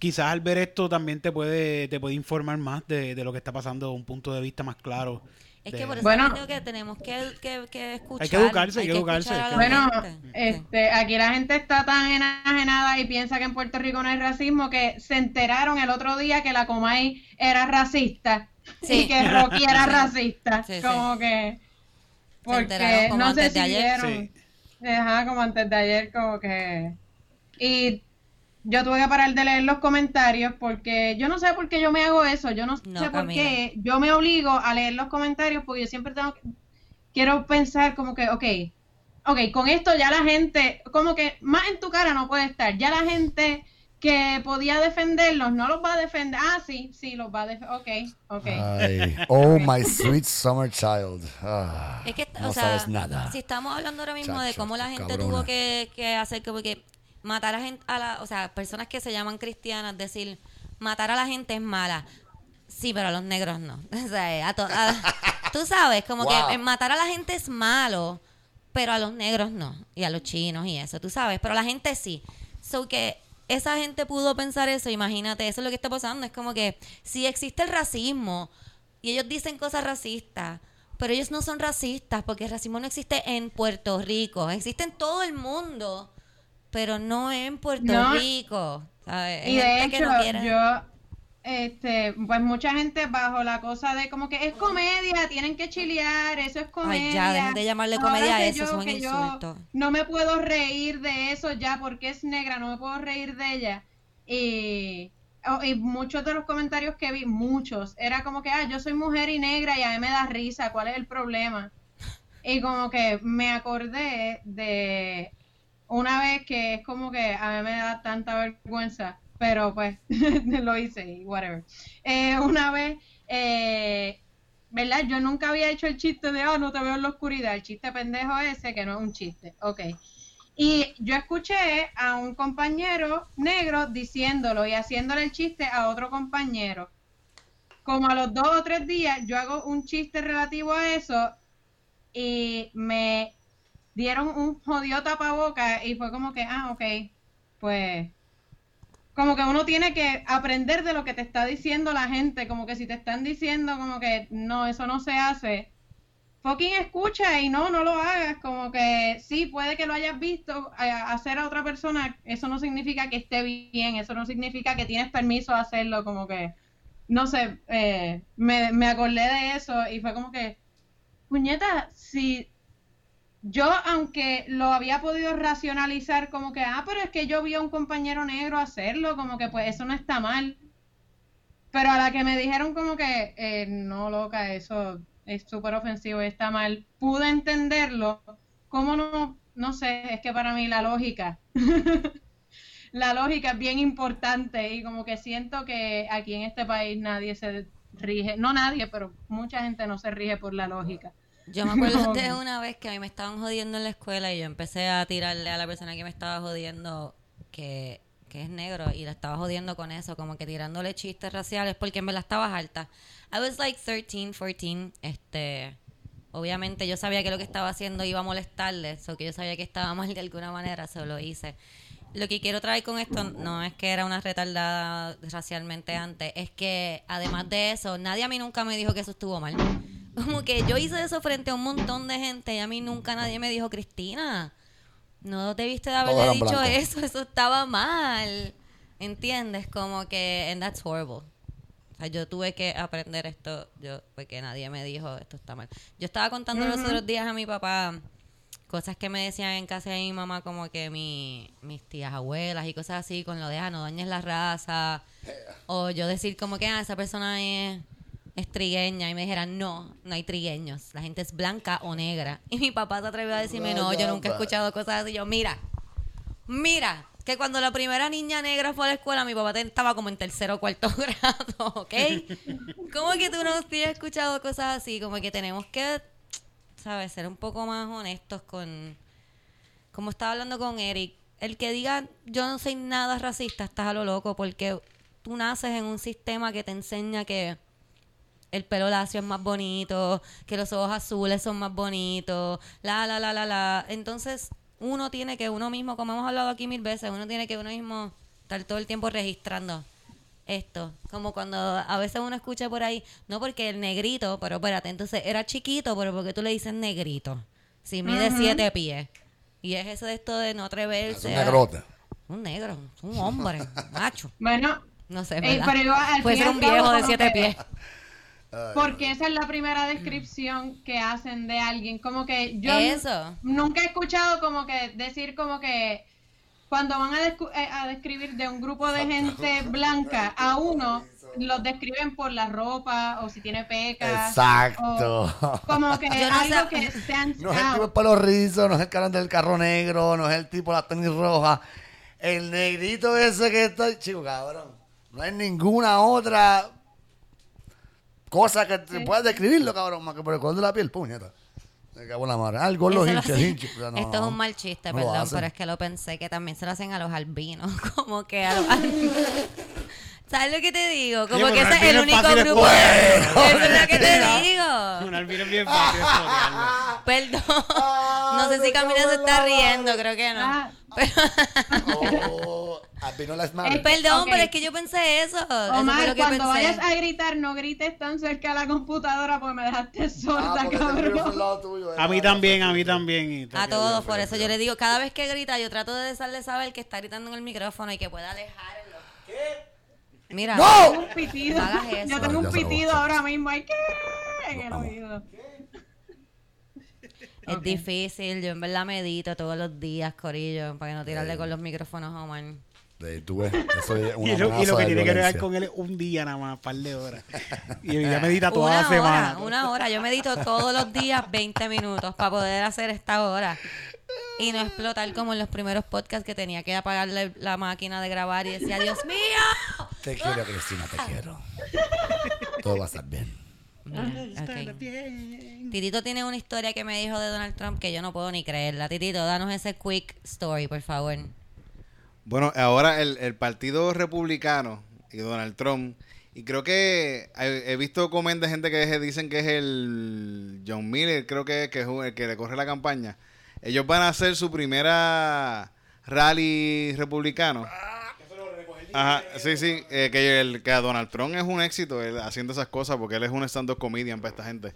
Quizás al ver esto también te puede, te puede informar más de, de lo que está pasando de un punto de vista más claro. Es de- que por eso Bueno. que tenemos que, que, que escuchar. Hay que educarse, hay que educarse, Bueno, este, aquí la gente está tan enajenada y piensa que en Puerto Rico no hay racismo que se enteraron el otro día que la Comay era racista Sí. y que Rocky era racista. Sí, sí. como que porque enteraron como no sé antes de si ayer. Ajá, como antes de ayer, como que y yo tuve que parar de leer los comentarios porque yo no sé por qué yo me hago eso, yo no, No, sé por Camila. qué yo me obligo a leer los comentarios porque yo siempre tengo que, quiero pensar como que, ok, ok, con esto ya la gente, como que más en tu cara no puede estar, ya la gente que podía defenderlos no los va a defender, ah, sí, sí, los va a defender, ok, ok. Ay, oh, my sweet summer child. Ah, Es que, no o sea, sabes nada. si estamos hablando ahora mismo de cómo la gente cabrona. tuvo que, que hacer que matar a gente, a la, o sea, personas que se llaman cristianas, decir, matar a la gente es mala. Sí, pero a los negros no. O sea, a to- a- tú sabes, como Wow. que eh, matar a la gente es malo, pero a los negros no. Y a los chinos y eso, tú sabes. Pero a la gente sí. So que esa gente pudo pensar eso, imagínate, eso es lo que está pasando. Es como que si existe el racismo y ellos dicen cosas racistas, pero ellos no son racistas porque el racismo no existe en Puerto Rico, existe en todo el mundo, pero no en Puerto No. Rico. ¿sabes? Y de hecho, no yo, este, pues mucha gente bajo la cosa de como que es comedia, tienen que chilear, eso es comedia. ya, dejen de llamarle comedia a eso, yo- es un insulto. No me puedo reír de eso ya porque es negra, no me puedo reír de ella. Y, oh, y muchos de los comentarios que vi, muchos, era como que, ah, yo soy mujer y negra y a mí me da risa, ¿cuál es el problema? Y como que me acordé de una vez que es como que a mí me da tanta vergüenza, pero pues lo hice y whatever. Eh, una vez, eh, ¿verdad? Yo nunca había hecho el chiste de, ah, no te veo en la oscuridad, el chiste pendejo ese, que no es un chiste, ok. Y yo escuché a un compañero negro diciéndolo y haciéndole el chiste a otro compañero. Como a los dos o tres días, yo hago un chiste relativo a eso y me dieron un jodido tapaboca y fue como que, ah, ok, pues como que uno tiene que aprender de lo que te está diciendo la gente, como que si te están diciendo como que no, eso no se hace, fucking escucha y no, no lo hagas, como que sí, puede que lo hayas visto eh, hacer a otra persona, eso no significa que esté bien, eso no significa que tienes permiso de hacerlo, como que, no sé, eh, me, me acordé de eso y fue como que, puñeta, si yo, aunque lo había podido racionalizar como que, ah, pero es que yo vi a un compañero negro hacerlo, como que pues eso no está mal. Pero a la que me dijeron como que, eh, no, loca, eso es súper ofensivo y está mal, pude entenderlo. ¿Cómo no? No sé, es que para mí la lógica, la lógica es bien importante y como que siento que aquí en este país nadie se rige, no nadie, pero mucha gente no se rige por la lógica. Yo me acuerdo No. de una vez que a mí me estaban jodiendo en la escuela y yo empecé a tirarle a la persona que me estaba jodiendo que, que es negro y la estaba jodiendo con eso, como que tirándole chistes raciales porque en verdad estaba alta. I was like 13, 14, este... Obviamente yo sabía que lo que estaba haciendo iba a molestarle, o que yo sabía que estaba mal de alguna manera, se lo hice. Lo que quiero traer con esto no es que era una retardada racialmente antes, es que además de eso, nadie a mí nunca me dijo que eso estuvo mal. Como que yo hice eso frente a un montón de gente y a mí nunca nadie me dijo, Cristina, no debiste de haberle dicho blancos. eso, eso estaba mal. ¿Entiendes? Como que, and that's horrible. O sea, yo tuve que aprender esto, yo, porque nadie me dijo, esto está mal. Yo estaba contando los otros días a mi papá cosas que me decían en casa de mi mamá, como que mi, mis tías abuelas y cosas así, con lo de, ah, no dañes la raza. O yo decir como que, ah, esa persona es, es trigueña. Y me dijeran, no, no hay trigueños. La gente es blanca o negra. Y mi papá se atrevió a decirme, no, yo nunca he escuchado cosas así. Yo, mira, mira, que cuando la primera niña negra fue a la escuela, mi papá estaba como en tercero o cuarto grado, ¿ok? Como que tú no has escuchado cosas así, como que tenemos que, ¿sabes? Ser un poco más honestos con... Como estaba hablando con Eric, el que diga yo no soy nada racista, estás a lo loco, porque tú naces en un sistema que te enseña que el pelo lacio es más bonito, que los ojos azules son más bonitos, la, la, la, la, la. Entonces, uno tiene que, uno mismo, como hemos hablado aquí mil veces, uno tiene que uno mismo estar todo el tiempo registrando esto. Como cuando a veces uno escucha por ahí, no porque el negrito, pero espérate, entonces era chiquito, pero porque tú le dices negrito. Si mide siete pies. Y es eso de esto de no Es atreverse. un a- negrote. Un negro, un hombre, macho. Bueno, No sé, Eh, pero igual, Puede ser un viejo de siete pies. Porque esa es la primera descripción que hacen de alguien. Como que yo Eso. nunca he escuchado como que decir como que cuando van a, descu- eh, a describir de un grupo de gente blanca a uno, los describen por la ropa o si tiene pecas. Exacto. o como que Yo no algo sé- que sean No es el tipo de pelo rizo, no es el carón del carro negro, no es el tipo de la tenis roja. El negrito ese que está, chico, cabrón. No hay ninguna otra cosa que te pueda describirlo, cabrón, más que por el color de la piel, puñeta. Me cago en la madre. Algo los Eso lo hinches, hinches. no, Esto es un mal chiste, No perdón, pero es que lo pensé que también se lo hacen a los albinos, como que a los albinos. ¿Sabes lo que te digo? Como Sí, que pero ese es el albino es único de grupo. Eso es lo que te Un digo. albino es bien fácil. Perdón. Ah, No sé si Camila se está riendo, creo que no. Ah, Oh, albino la madre. Eh, Perdón, Ok. pero es que yo pensé eso. Eso fue Omar, lo que cuando pensé. vayas a gritar, no grites tan cerca de la computadora porque me dejaste Ah, sorda, el cabrón. lado tuyo, A mí también, a mí también. A todos, por eso yo le digo, cada vez que grita, yo trato de dejarle saber que está gritando en el micrófono y que pueda alejarlo. ¿Qué? Mira, Tengo un pitido. No hagas eso. Yo tengo un pitido ahora mismo. En el Vamos. oído. es difícil. Yo en verdad medito todos los días, Corillo, para que no tirarle con los micrófonos a Omar. Tú ves, eso es una Y lo, y amenaza lo que de tiene que violencia. con él es un día nada más, un par de horas. Y ella medita toda Una la semana. hora, una hora. Yo medito todos los días 20 minutos para poder hacer esta hora. Y no explotar como en los primeros podcasts que tenía que apagarle la máquina de grabar y decía, Dios mío. Te quiero, Cristina, te quiero. Todo va a estar bien. Titito tiene una historia que me dijo de Donald Trump que yo no puedo ni creerla. Titito, danos ese quick story, por favor. Bueno, ahora el, el Partido Republicano y Donald Trump, y creo que he, he visto comentarios de gente que dicen que es el John Miller, creo que, que es el que le corre la campaña. Ellos van a hacer su primera rally republicano. Ajá, sí, sí, eh, que, el, que a Donald Trump es un éxito él haciendo esas cosas porque él es un stand-up comedian para esta gente.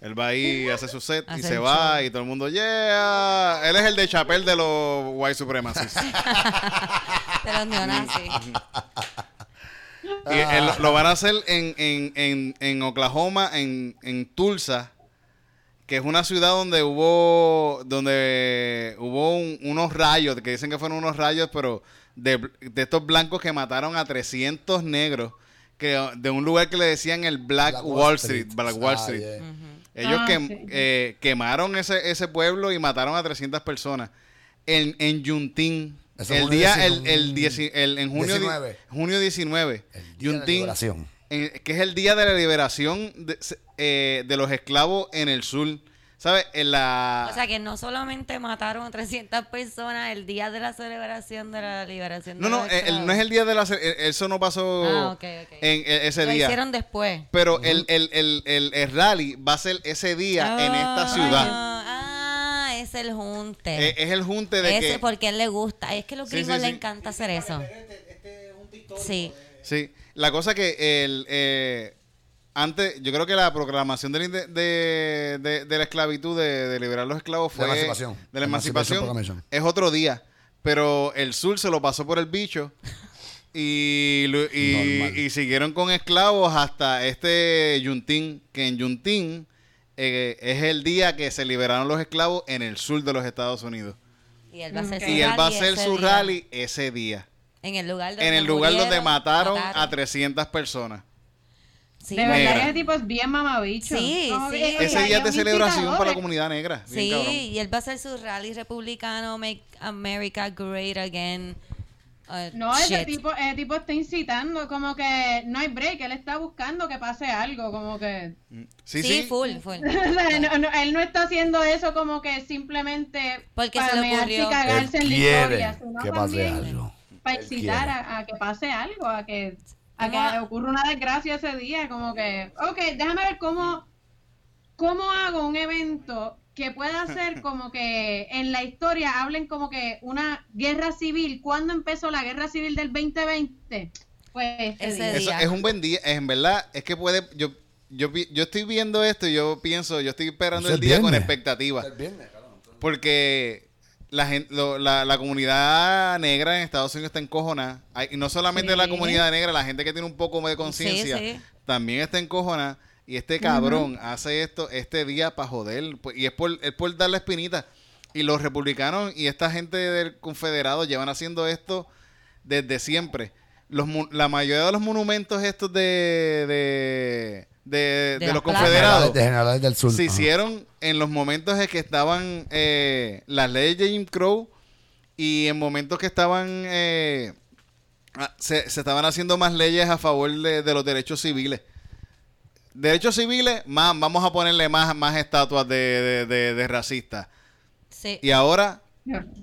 Él va ahí, hace su set y se va show. y todo el mundo, yeah. Él es el de Chapel de los white supremacists. De los neonazis. Y él- lo van a hacer en, en, en, en Oklahoma, en, en Tulsa, que es una ciudad donde hubo donde hubo un- unos rayos, que dicen que fueron unos rayos, pero de, de estos blancos que mataron a 300 negros, que de un lugar que le decían el Black, Black Wall Street, Black Ah, Wall Street. yeah. Ellos Ah, sí. eh, quemaron ese, ese pueblo y mataron a 300 personas. En, en Yuntín, Eso el día, el, el, dieci- el- en junio, di- 19. junio 19, El día de la Yuntín, liberación. Eh, que es el día de la liberación de, eh, de los esclavos en el sur. ¿Sabes? En la... O sea que no solamente mataron a 300 personas el día de la celebración de la liberación no, de no, los eh, el- no es el día de la... eh, Eso no pasó Ah, en eh, ese Lo día. hicieron después. Pero el, el, el, el, el rally va a ser ese día en esta Ah, ciudad. Ah, es el junte. Es el junte de Ese que... porque a él le gusta. Es que a los gringos sí, le sí. encanta hacer eso. Sí. Sí, la cosa que el eh, antes, yo creo que la proclamación de, la inde- de, de- de la esclavitud, de, de liberar los esclavos, De fue emancipación. de la emancipación, es otro día, pero el sur se lo pasó por el bicho y, siguieron con esclavos hasta este Yuntín, que en Yuntín eh, es el día que se liberaron los esclavos en el sur de los Estados Unidos. Y él va a hacer su Y él va a rally hacer ese su día. rally ese día. En el lugar donde En el lugar donde murieron, mataron a 300 Sí, personas. de ¿verdad? Negra. que ese tipo es bien mamabicho. Sí, Como sí. Ese Ese día es de celebración para la comunidad negra. Sí, y él va a hacer su rally republicano, Make America Great Again. Uh, No, ese shit. tipo, ese tipo está incitando, como que no hay break, él está buscando que pase algo, como que... Sí, Sí, sí. full, full. No- no, él no está haciendo eso como que simplemente Porque para se le ocurrió. y cagarse Él en la quiere historia, que pase también algo. Para excitar a, a que pase algo, a que, a que ocurra una desgracia ese día, como que, ok, déjame ver cómo, cómo hago un evento que pueda hacer como que en la historia hablen como que una guerra civil, ¿cuándo empezó la guerra civil del 2020? Pues ese día. Eso es un buen día. En verdad, es que puede. Yo, yo, yo estoy viendo esto y yo pienso, yo estoy esperando Es el el día con viernes. expectativa. El viernes, cabrón. Porque la, gen- lo- la, la comunidad negra en Estados Unidos está encojonada. Hay- Y no solamente Sí. la comunidad negra, la gente que tiene un poco de conciencia Sí, sí. también está encojonada. Y este cabrón hace esto este día para joder. pues, Y es por, es por dar la espinita. Y los republicanos y esta gente del confederado llevan haciendo esto desde siempre. Los, la mayoría de los monumentos estos de, de, de, De de las los confederados De generales del sur. se Ajá. hicieron en los momentos en que estaban eh, las leyes de Jim Crow y en momentos que estaban eh, ah, se, se estaban haciendo más leyes a favor de, de los derechos civiles. Derechos civiles, más, vamos a ponerle más, más estatuas de, de, de- de racistas. Sí. Y ahora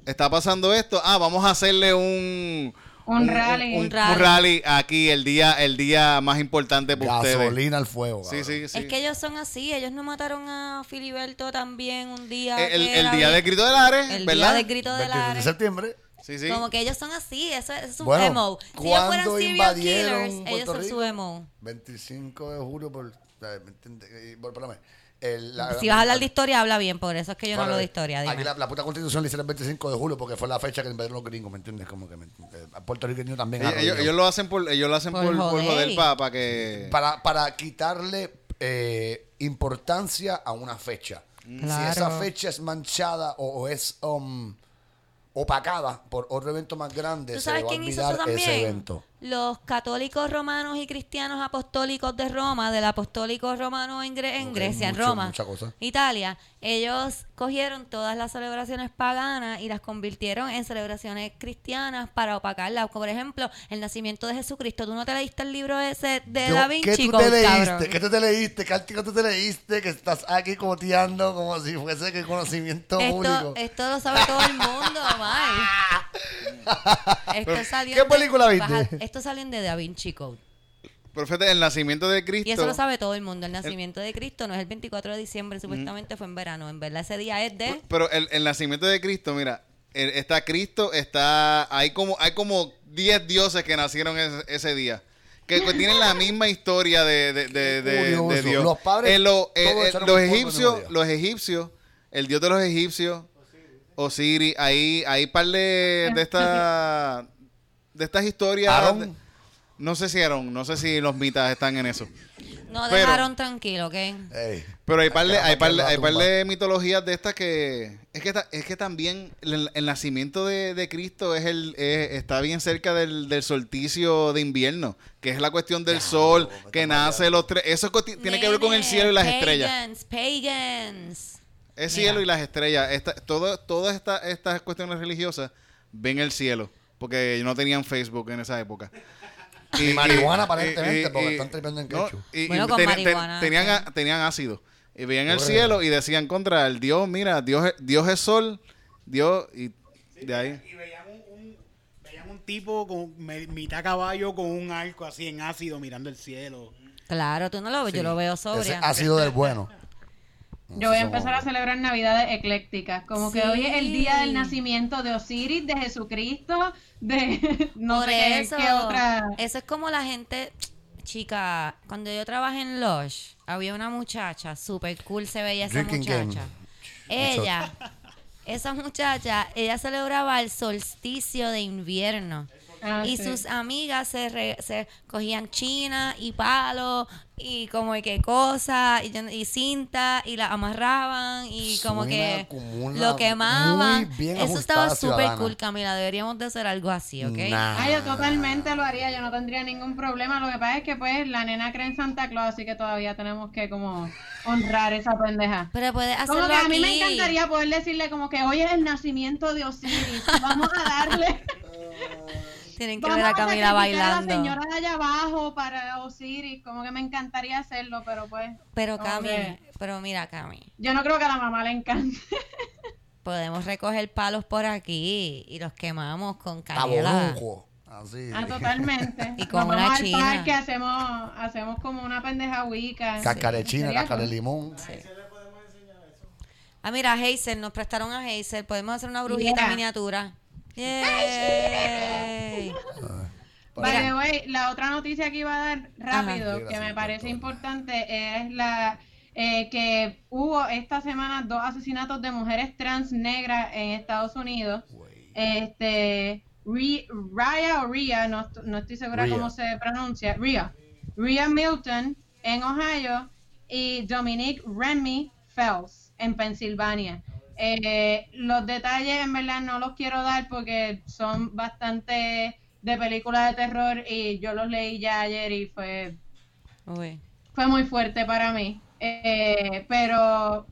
está pasando esto. Ah, vamos a hacerle un, Un rally. un, Un rally. un rally aquí el día, el día más importante para ustedes. Gasolina al fuego. Sí, sí, sí. Es que ellos son así, ellos no mataron a Filiberto también un día. el, el era día del grito de Lares, El ¿verdad? día del grito de 21 de Lares. septiembre. Sí, sí. Como que ellos son así, eso, eso es su Bueno, emo. Si ellos fueran ¿cuándo serial invadieron killers, ellos son su emo. 25 de julio por... eh. Eh, por- espérame. El- la- Si vas a hablar de historia, habla bien, por eso es que yo no hablo de historia. Dime. Aquí la, la puta constitución la hicieron el 25 de julio porque fue la fecha que invadieron los gringos, ¿me entiendes? Como que me, eh, puertorriqueños también. Ellos, ellos- lo hacen por, ellos lo hacen Por por, joder. joder para que. para, para quitarle eh, importancia a una fecha. Si Claro. esa fecha es manchada o, o es um, opacada por otro evento más grande, ¿Tú se le va a olvidar ese evento. Los católicos romanos y cristianos apostólicos de Roma, del apostólico romano en, Gre- en Grecia, en Roma. Italia, ellos cogieron todas las celebraciones paganas y las convirtieron en celebraciones cristianas para opacarlas. Por ejemplo, el nacimiento de Jesucristo. ¿Tú no te leíste el libro ese de Yo- Da ¿Qué Vinci tú te leíste? cabrón? ¿Qué tú te leíste? ¿Qué artículo tú te leíste? Que estás aquí coteando como si fuese que conocimiento Esto, público. esto lo sabe todo el mundo, Mike. Esto salió ¿qué película viste? Baja- esto salió en de Da Vinci Code. Pero fíjate, el nacimiento de Cristo. Y eso lo sabe todo el mundo. El nacimiento de Cristo no es el 24 de diciembre, supuestamente fue en verano. En verdad, ese día es de. Pero el, el nacimiento de Cristo, mira, el- está Cristo, está. Hay como, hay como 10 dioses que nacieron ese, ese día. Que que tienen la misma historia de, de, de- de- de Curioso. Dios. Los padres Eh, lo- eh, eh, los egipcios, los egipcios, el dios de los egipcios, Osiris, ahí hay par de, de esta de estas historias. No sé si Aarón, no sé si los mitas están en eso. No Pero- dejaron tranquilo, ¿ok? Ey. Pero hay par de, hay par hay par de mitologías de estas que es que ta- es que también el, el nacimiento de, de Cristo es el es- está bien cerca del, del solsticio de invierno, que es la cuestión del sol que nace los tres, eso tiene que ver con el cielo y las estrellas. Pagans, pagans. Es Mira. cielo y las estrellas. Esta, todo, todas esta- estas cuestiones religiosas ven el cielo, porque no tenían Facebook en esa época. Ni marihuana, aparentemente, porque están tripeando en no, ketchup. y- y Bueno, con ten- ten- marihuana, tenían, sí. a- tenían ácido. Y veían el cielo y decían contra el Dios, mira, Dios, es- Dios es sol, Dios, y de ahí. Y veían un, un- veían un tipo con me- mitad caballo con un arco así en ácido mirando el cielo. Claro, tú no lo ves, yo lo veo Ese sobria. ha sido del bueno. Yo voy a empezar a celebrar Navidades eclécticas, como que hoy es el día del nacimiento de Osiris, de Jesucristo, de no Por sé qué- eso, qué otra. eso es como la gente, chica, cuando yo trabajé en Lush, había una muchacha, super cool se veía esa Drinking game. muchacha. Ella, esa muchacha, ella celebraba el solsticio de invierno. Ah, y sí. sus amigas se, re- se cogían china y palo y como que cosa y, cinta y la amarraban y como Suena que como lo quemaban. Eso estaba súper cool, Camila. Deberíamos de hacer algo así, ¿ok? Nah. Ah, yo totalmente lo haría, yo no tendría ningún problema. Lo que pasa es que pues la nena cree en Santa Claus, así que todavía tenemos que como honrar esa pendeja. Pero puedes hacerlo Como que a mí me encantaría poder decirle como que hoy es el nacimiento de Osiris, vamos a darle. Tienen que Vamos ver a Camila bailando. a la señora de allá abajo para Osiris, como que me encantaría hacerlo, pero pues Pero Cami, que pero mira Cami, yo no creo que a la mamá le encante. podemos recoger palos por aquí y los quemamos con canela. Así. Ah, totalmente. Y con Nos una vamos al china. parque, hacemos, hachemos como una pendeja wicca. Cascarechina, Sería cascara de cool. limón. Ah, mira, Hazel, nos prestaron a Hazel. Podemos hacer una brujita Yeah. miniatura. Yay. The way, la otra noticia que iba a dar rápido, Ajá. que me parece importante, es la eh, que hubo esta semana dos asesinatos de mujeres trans negras en Estados Unidos. Este, Ri- Raya o Ria, no, no estoy segura Rhea. cómo se pronuncia, Ria. Ria Milton en Ohio y Dominique Remy Fells en Pensilvania. Eh, los detalles en verdad no los quiero dar porque son bastante de películas de terror y yo los leí ya ayer y fue Uy. fue muy fuerte para mí. Eh, pero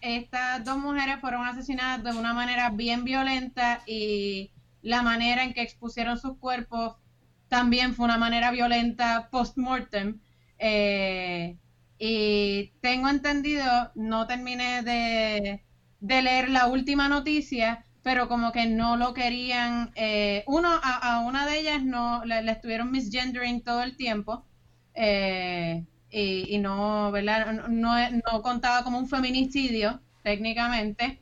estas dos mujeres fueron asesinadas de una manera bien violenta y la manera en que expusieron sus cuerpos también fue una manera violenta post-mortem. Eh, y tengo entendido, no terminé de, de leer la última noticia, pero como que no lo querían. eh, uno, a, a una de ellas no la, la estuvieron misgendering todo el tiempo. eh, y, y no, ¿verdad? No, no, no contaba como un feminicidio, técnicamente.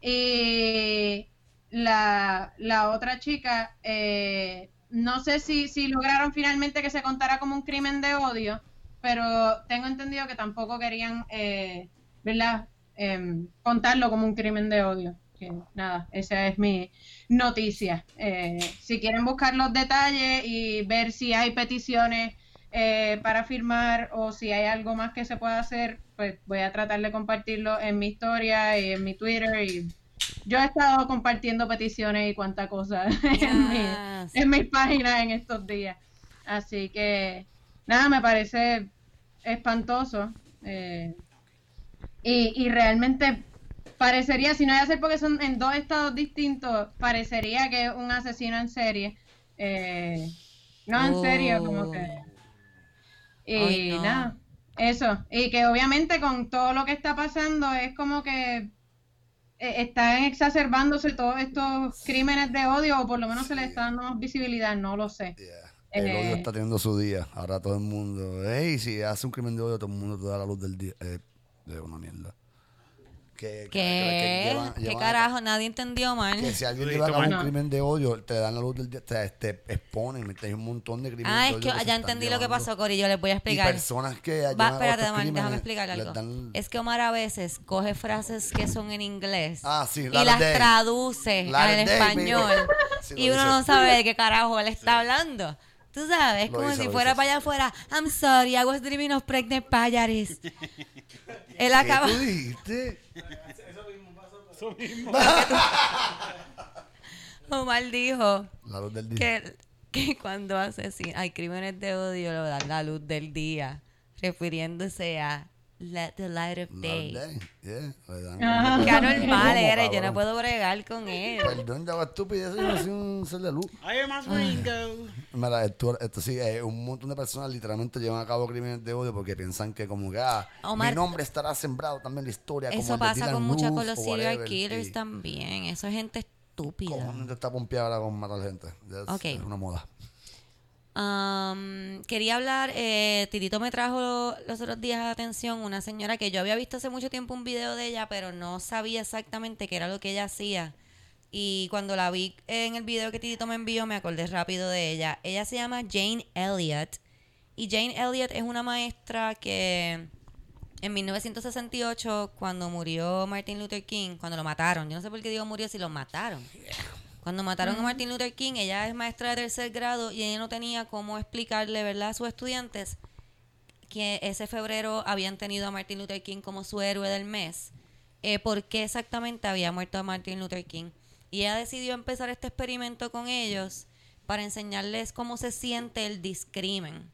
Y la, la otra chica, eh, no sé si, si lograron finalmente que se contara como un crimen de odio, pero tengo entendido que tampoco querían, eh, ¿verdad? Em, contarlo como un crimen de odio. Que nada, esa es mi noticia. Eh, si quieren buscar los detalles y ver si hay peticiones eh, para firmar o si hay algo más que se pueda hacer, pues voy a tratar de compartirlo en mi historia y en mi Twitter. Y yo he estado compartiendo peticiones y cuánta cosa en, mi- Yes. en mis páginas en estos días. Así que, nada, me parece espantoso. eh, y, y realmente parecería, si no hay ser porque son en dos estados distintos, parecería que es un asesino en serie. Eh, no en serio, como que. Y Ay, no. nada, eso. Y que obviamente con todo lo que está pasando es como que eh, están exacerbándose todos estos crímenes de odio, o por lo menos se les está dando más visibilidad, no lo sé. Yeah. El Eh, odio está teniendo su día. Ahora todo el mundo, hey, si hace un crimen de odio, todo el mundo te da la luz del día. Eh, es una mierda. Que, que- que ¿Qué? llevan- ¿Qué llevan- carajo? Nadie entendió mal. Que si alguien Sí, lleva a cabo un crimen de odio, te dan la luz del día, te, te exponen, te- hay un montón de crímenes Ah, de es odio que se ya están entendí lo que pasó, Cori. Yo les voy a Y explicar. personas que Va, a espérate, Omar, déjame explicar algo. dan- Es que Omar a veces coge frases que son en inglés Ah, sí, y las Day. traduce al español. Sí, y uno dice. no sabe de qué carajo él está hablando. Tú sabes, es Lo como dice, si fuera dice, para allá afuera. I'm sorry, I was dreaming of pregnant payaris. él ¿Qué acaba... tú dijiste? Omar dijo La luz del día. que, que cuando asesinan, hay crímenes de odio, lo dan la luz del día, refiriéndose a let the light of day. del yeah, como- anormal ¿Cómo, eres, yo no puedo bregar con él. Perdón, ya va estúpido, yo no soy un ser de luz. I am a Ringo. Mira, esto, esto sí, eh, un montón de personas literalmente llevan a cabo crímenes de odio porque piensan que como que ah, Omar, mi nombre estará sembrado también en la historia. como Eso de pasa con muchas con los serial killers y también. Eso es gente estúpida. Como gente está pompeada ahora con matar gente. Ya es, Ok. es una moda. Am, quería hablar, eh, Tirito me trajo los otros días a la atención una señora que yo había visto hace mucho tiempo un video de ella, pero no sabía exactamente qué era lo que ella hacía. Y cuando la vi en el video que Tirito me envió, me acordé rápido de ella. Ella se llama Jane Elliott. Y Jane Elliott es una maestra que en 1968, cuando murió Martin Luther King, cuando lo mataron, yo no sé por qué digo murió si lo mataron. Cuando mataron a Martin Luther King, ella es maestra de tercer grado y ella no tenía cómo explicarle, ¿verdad?, a sus estudiantes que ese febrero habían tenido a Martin Luther King como su héroe del mes. Eh, ¿Por qué exactamente había muerto Martin Luther King? Y ella decidió empezar este experimento con ellos para enseñarles cómo se siente el discrimen.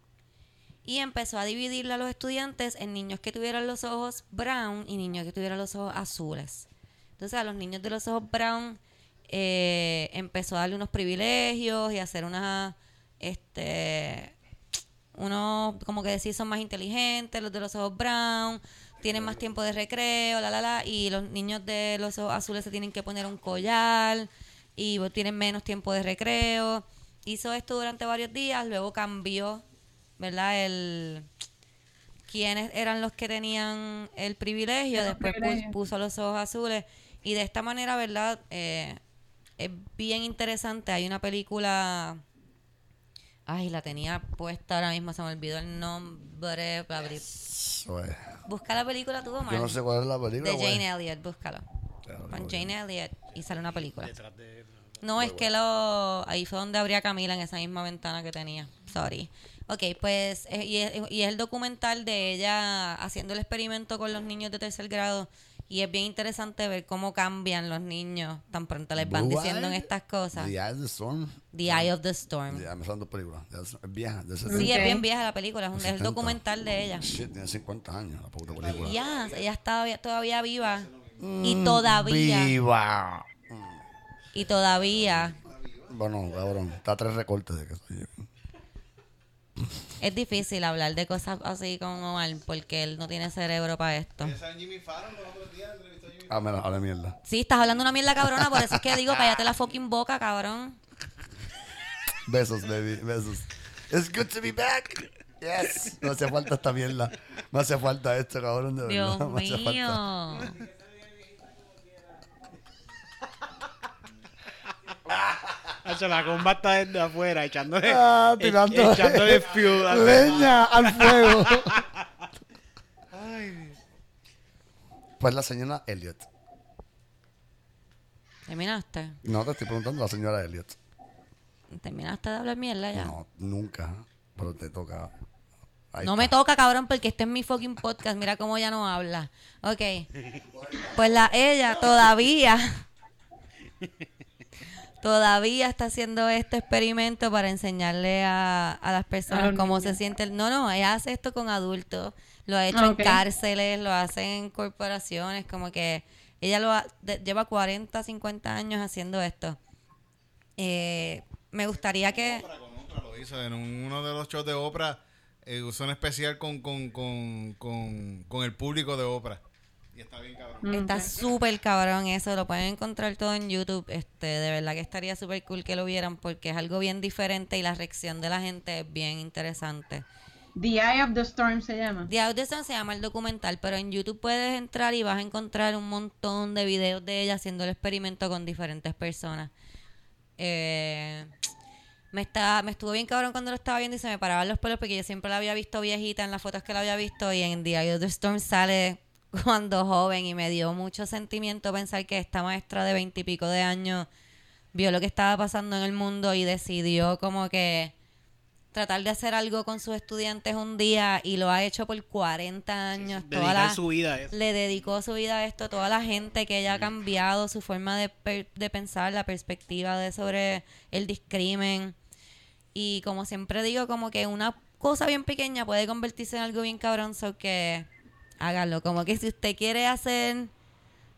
Y empezó a dividirle a los estudiantes en niños que tuvieran los ojos brown y niños que tuvieran los ojos azules. Entonces a los niños de los ojos brown eh, empezó a darle unos privilegios y a hacer unas, este, unos, como que decir, son más inteligentes, los de los ojos brown, tienen más tiempo de recreo, la, la, la, y los niños de los ojos azules se tienen que poner un collar y tienen menos tiempo de recreo. Hizo esto durante varios días, luego cambió, ¿verdad? El quiénes eran los que tenían el privilegio, después puso los ojos azules y de esta manera, ¿verdad? Eh, es bien interesante. Hay una película, ay, la tenía puesta ahora mismo, se me olvidó el nombre. Busca la película tú, Omar. Yo no sé cuál es la película. De. Jane Elliott, búscalo. Claro, Con. Jane Elliott y sale una película. Detrás de- No, es que lo ahí fue donde abría Camila en esa misma ventana que tenía. Sorry. Ok, pues, eh, y es, y es el documental de ella haciendo el experimento con los niños de tercer grado. Y es bien interesante ver cómo cambian los niños tan pronto les van Blue diciendo en estas cosas. The Eye of the Storm. The Eye of the Storm. Ya me películas. Ya Es vieja. De Sí, 70. es bien vieja la película, es, un- es el 70. documental de ella. Shit, tiene 50 años la puta película. Ya, ella está todavía, todavía viva. Y todavía, ¡Viva! y todavía Bueno, cabrón. Está a tres recortes de que soy yo. Es difícil hablar de cosas así con Omar porque él no tiene cerebro para esto. Jimmy Fallon los otros días entrevistó a Jimmy Ah, mira, ahora mierda. Sí, estás hablando una mierda cabrona, por eso es que digo, cállate la fucking boca, cabrón. Besos, baby. Besos. It's good to be back. Yes. No hace falta esta mierda. Me hace falta esto, cabrón, de Dios verdad. Me hace falta. La comba está desde afuera, echándole, Ah, e- tirando echándole leña al fuego. Pues la señora Elliot. ¿Terminaste? No te estoy preguntando la señora Elliot. ¿Terminaste de hablar mierda ya? No, nunca. Pero te toca. Ahí no me toca, cabrón, porque este es mi fucking podcast. Mira cómo ya no habla. Ok. Pues la ella todavía. Todavía está haciendo este experimento para enseñarle a, a las personas cómo niños. se sienten. No, no, ella hace esto con adultos. Lo ha hecho Ok. en cárceles, lo hace en corporaciones. Como que ella lo ha- de- lleva 40, 50 años haciendo esto. Eh, me gustaría que. Oprah, con Oprah lo hizo en un- uno de los shows de Oprah. eh, usó un especial con, con, con, con, con el público de Oprah. Y está bien cabrón. Está súper cabrón eso, lo pueden encontrar todo en YouTube. Este, de verdad que estaría súper cool que lo vieran porque es algo bien diferente y la reacción de la gente es bien interesante. The Eye of the Storm se llama. The Audition se llama el documental, pero en YouTube puedes entrar y vas a encontrar un montón de videos de ella haciendo el experimento con diferentes personas. Eh, me, está, me estuvo bien cabrón cuando lo estaba viendo y se me paraban los pelos porque yo siempre la había visto viejita en las fotos que la había visto y en The Eye of the Storm sale cuando joven y me dio mucho sentimiento pensar que esta maestra de veintipico de años vio lo que estaba pasando en el mundo y decidió como que tratar de hacer algo con sus estudiantes un día y lo ha hecho por 40 años. toda la- su vida a eso. le dedicó su vida a esto, toda la gente que ella ha cambiado su forma de, per- de pensar, la perspectiva de sobre el discrimen. Y como siempre digo, como que una cosa bien pequeña puede convertirse en algo bien cabrón, so que hágalo. Como que si usted quiere hacer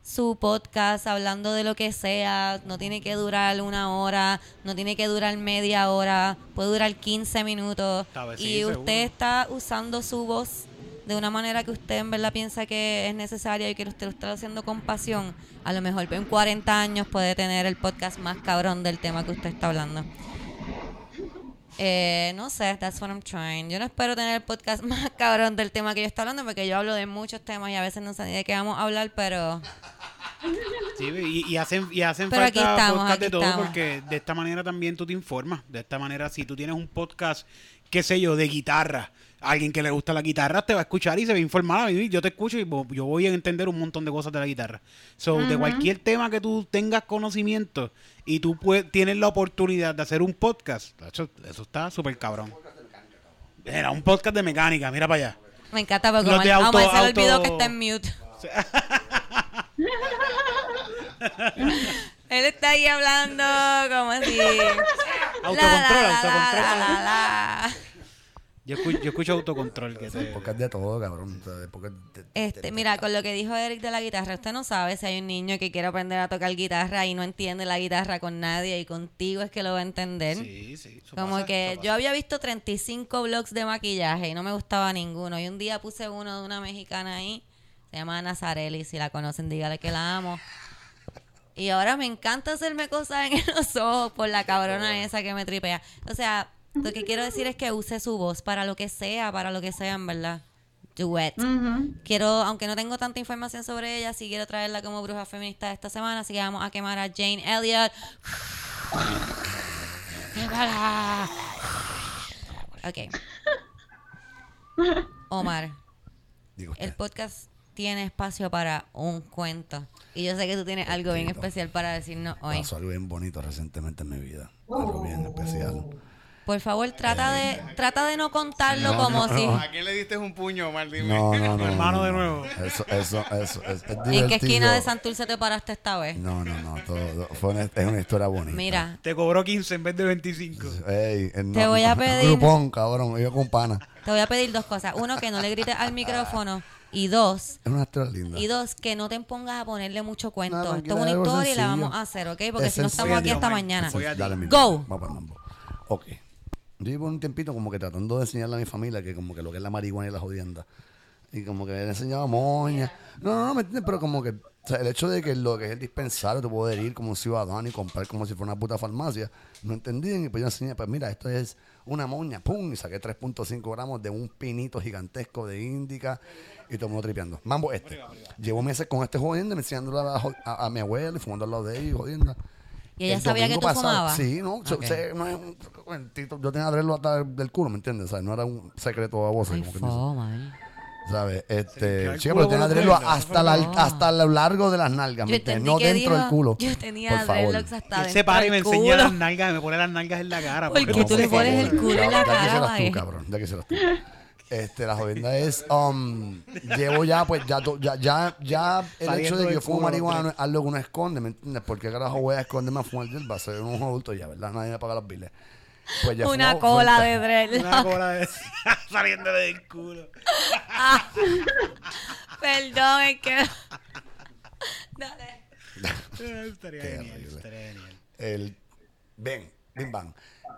su podcast hablando de lo que sea, no tiene que durar una hora, no tiene que durar media hora, puede durar 15 minutos. Sí, y seguro. usted está usando su voz de una manera que usted en verdad piensa que es necesaria y que usted lo está haciendo con pasión, a lo mejor en 40 años puede tener el podcast más cabrón del tema que usted está hablando. Eh, no sé, that's what I'm trying. Yo no espero tener el podcast más cabrón del tema que yo estoy hablando porque yo hablo de muchos temas y a veces no sé ni de qué vamos a hablar, pero Sí, y, y hacen, y hacen Pero falta estamos, podcast de todo estamos. porque de esta manera también tú te informas. De esta manera, si tú tienes un podcast, qué sé yo, de guitarra, alguien que le gusta la guitarra te va a escuchar y se va a informar. Yo te escucho y yo voy a entender un montón de cosas de la guitarra. So, de cualquier tema que tú tengas conocimiento y tú pue- tienes la oportunidad de hacer un podcast, eso, eso está súper cabrón. Era un podcast de mecánica, mira para allá. me encanta porque Los de auto- se le olvidó auto- que está en mute. Él está ahí hablando como así. Autocontrol, autocontrol. Yo escucho, yo escucho autocontrol. Que te... Porque es de todo, cabrón. de- de- Este, de- mira, con lo que dijo Eric de la guitarra, usted no sabe si hay un niño que quiere aprender a tocar guitarra y no entiende la guitarra con nadie y contigo es que lo va a entender. Sí, sí. eso Como pasa, que eso yo había visto 35 blogs de maquillaje y no me gustaba ninguno. Y un día puse uno de una mexicana ahí, se llama Nazareli, si la conocen, dígale que la amo. Y ahora me encanta hacerme cosas en los ojos por la cabrona esa que me tripea. O sea, lo que quiero decir es que use su voz para lo que sea, para lo que sea, en verdad. Do it. Ujú. Quiero, aunque no tengo tanta información sobre ella, sí quiero traerla como bruja feminista esta semana, así que vamos a quemar a Jane Elliott. Ok. Omar, el podcast tiene espacio para un cuento. Y yo sé que tú tienes algo bien especial para decirnos hoy. Pasó algo bien bonito recientemente en mi vida. Algo bien especial. Por favor, trata de, trata de no contarlo No, como no, si... no. ¿A quién le diste un puño, Omar? Dime. No, no, no. Hermano no, de nuevo. Eso, eso, eso. Es, es ¿En qué divertido. esquina de Santurce te paraste esta vez? No, no, no. Todo, fue una, es una historia bonita. Mira, Te cobró 15 en vez de 25. Ey, eh, no, Te voy a pedir- Grupón, cabrón. Yo con pana. te voy a pedir dos cosas. Uno, que no le grites al micrófono. Y dos, Es una historia linda. Y dos, que no te pongas a ponerle mucho cuento. No, Esto tranquila, es una es algo historia y la sencillo. vamos a hacer, ¿ok? Porque Es si no sencillo. estamos aquí hasta mañana. Voy a ti. Dale, mi Go. Vamos para el mambo. Ok. Yo llevo un tiempito como que tratando de enseñarle a mi familia que como que lo que es la marihuana y la jodienda. Y como que le enseñaba moña. No, no, no, ¿me entiendes? Pero como que el hecho de que lo que es el dispensario, te poder ir como un ciudadano y comprar como si fuera una puta farmacia, no entendían. Y pues yo enseñé, pues mira, esto es una moña, pum, y saqué 3.5 gramos de un pinito gigantesco de índica y todo el mundo tripeando. Mambo este. Llevo meses con este jodiendo, enseñándolo a, a- a mi abuela y fumando al lado de ella y jodiendo. ¿Y ella El sabía que tú pasado- fumabas? Sí, no, so- Ok. sé, no es un cuentito. Yo tenía que abrirlo hasta del culo, ¿me entiendes? ¿Sabes? No era un secreto a voces, Ay, como que foma, eh. ¿Sabes? Este, culo pero tenía que dedos. hasta, la, hasta lo largo de las nalgas, ¿me entiendes? No que dentro del culo. Yo tenía por favor. dreadlocks hasta Él dentro se para y me enseña las nalgas, me pone las nalgas en la cara. Porque porque tú le pones el culo en la ya cara, quisieras tú, eh. cabrón. Ya quisieras tú. Este, la jodienda es, um, llevo ya, pues, ya, to- ya, ya, ya el Saliendo hecho de que del yo fumo culo, marihuana es algo que uno esconde, ¿me entiendes? Porque carajo voy a esconderme a fumar hierba, soy un adulto ya, ¿verdad? Nadie me paga los biles. Pues ya Una fumo cola fuerte. de Una cola de... saliéndole del culo. Perdón, es que... Dale. estaría Qué genial, horrible. estaría genial. el ven, bim bang.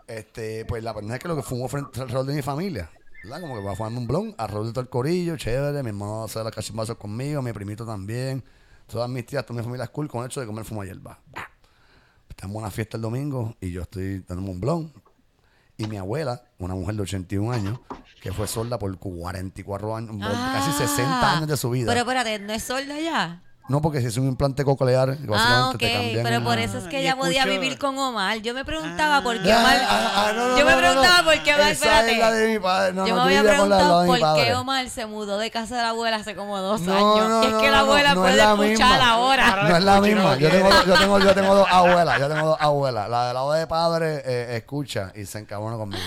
Este, pues la verdad es que lo que fumo frente alrededor de mi familia, ¿verdad? Como que va fumarme un blon, alrededor de todo el corillo, chévere, mi hermano hacer las cachimbazos conmigo, mi primito también, todas mis tías, toda mi familia es cool con el hecho de comer fuma hierba. Estamos en una fiesta el domingo y yo estoy dándome un blon. Y mi abuela, una mujer de 81 años, que fue sorda por 44 años, casi 60 años de su vida. Ah. Pero espérate, ¿no es sorda ya? No, porque si es un implante coclear, que Ah, básicamente ok. te cambian Pero el- por eso es Ah, que y ella podía escucho- vivir con Omar. Yo me preguntaba por qué Ah, Omar... ah, ah, no, no, yo me preguntaba no. por qué Omar... Esa es la Espérate. de mi padre. No, yo no, me había la preguntado por qué. Omar se mudó de casa de la abuela hace como dos No, años. y es que la no, abuela no es puede la escuchar misma. ahora. No es la misma. Yo tengo, yo, tengo, yo tengo dos abuelas. Yo tengo dos abuelas. La del lado de padre eh, escucha y se encabrona conmigo.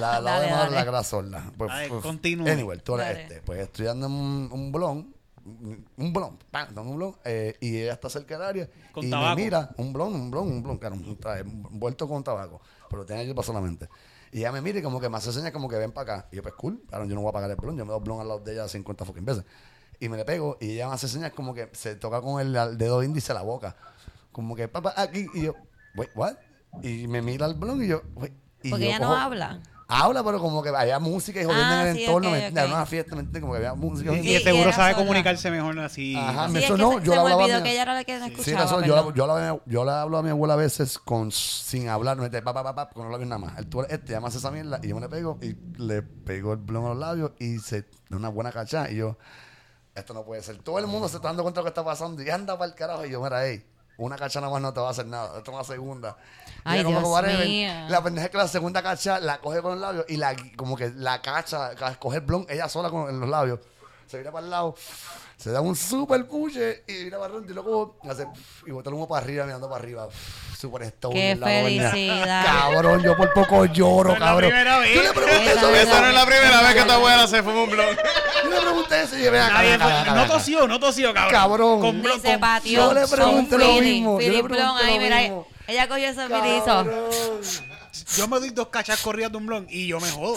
La del lado de madre la cara sorda. Pues, pues, continúa. Anyway, tú eres Dale. este. Pues estoy dando un, un blon. Un blon. Pam, dando un blon. eh, y ella está cerca del área. Con y tabaco. me mira. Un blon, un blon, un blon. Claro, un traje envuelto con tabaco. Pero tenía hierba solamente. Y ella me mira y como que me hace señas como que ven para acá. Y yo, pues cool. Claro, yo no voy a pagar el blon. Yo me doy blon al lado de ella 50 fucking veces. Y me le pego y ella me hace señas como que se toca con el, el dedo índice a la boca. Como que, papá, aquí. Y yo, wait, what? Y me mira el blon y yo, wait. Y Porque yo ella no habla. Habla, pero como que había música y jodiendo Ah, en el sí, entorno. ok, ¿me entiendes? ok. Era una fiesta, ¿me entiendes? Como que había música. Y, y y seguro era sabe comunicarse mejor así. Ajá, Sí, me es que se, yo se le me hablaba a olvidó mi- que ella era la que la Sí, escuchaba. razón, yo, la- la- hablo a mi abuela a veces con, sin hablar, me dice, pa, pa, pa, pa, con los labios nada más. El tú eres este, llama esa mierda, y yo me le pego y le pego el blon a los labios y se da una buena cachada. Y yo, esto no puede ser. Todo el mundo se está dando cuenta de lo que está pasando y anda para el carajo. Y yo, mira, ey, una cacha nada más no te va a hacer nada. Esto es una segunda. Y Ay, ella como Dios que, whatever. mío. La pendeja es que la segunda cacha la coge con los labios y la, como que la cacha, ca- coge el blon ella sola con en los labios. Se vira para el lado, se da un super puche y mira para adelante y luego hace y bota el humo para arriba, mirando para arriba. Super stone. Qué la felicidad. Cabrón, yo por poco lloro, No es la cabrón. primera vez. Yo le pregunté Esa eso. es Esa no es la primera vez que tu abuela se fuma un blog. Yo le pregunté eso y Nadie acá, fue- no tosió, no tosió, cabrón. Cabrón. Con con- pateó. Yo le con pregunté lo mismo, yo le pregunté blon ahí, lo mismo. Ella cogió y hizo. Cabrón. yo me doy dos cachas corridas de un blon y yo me jodo.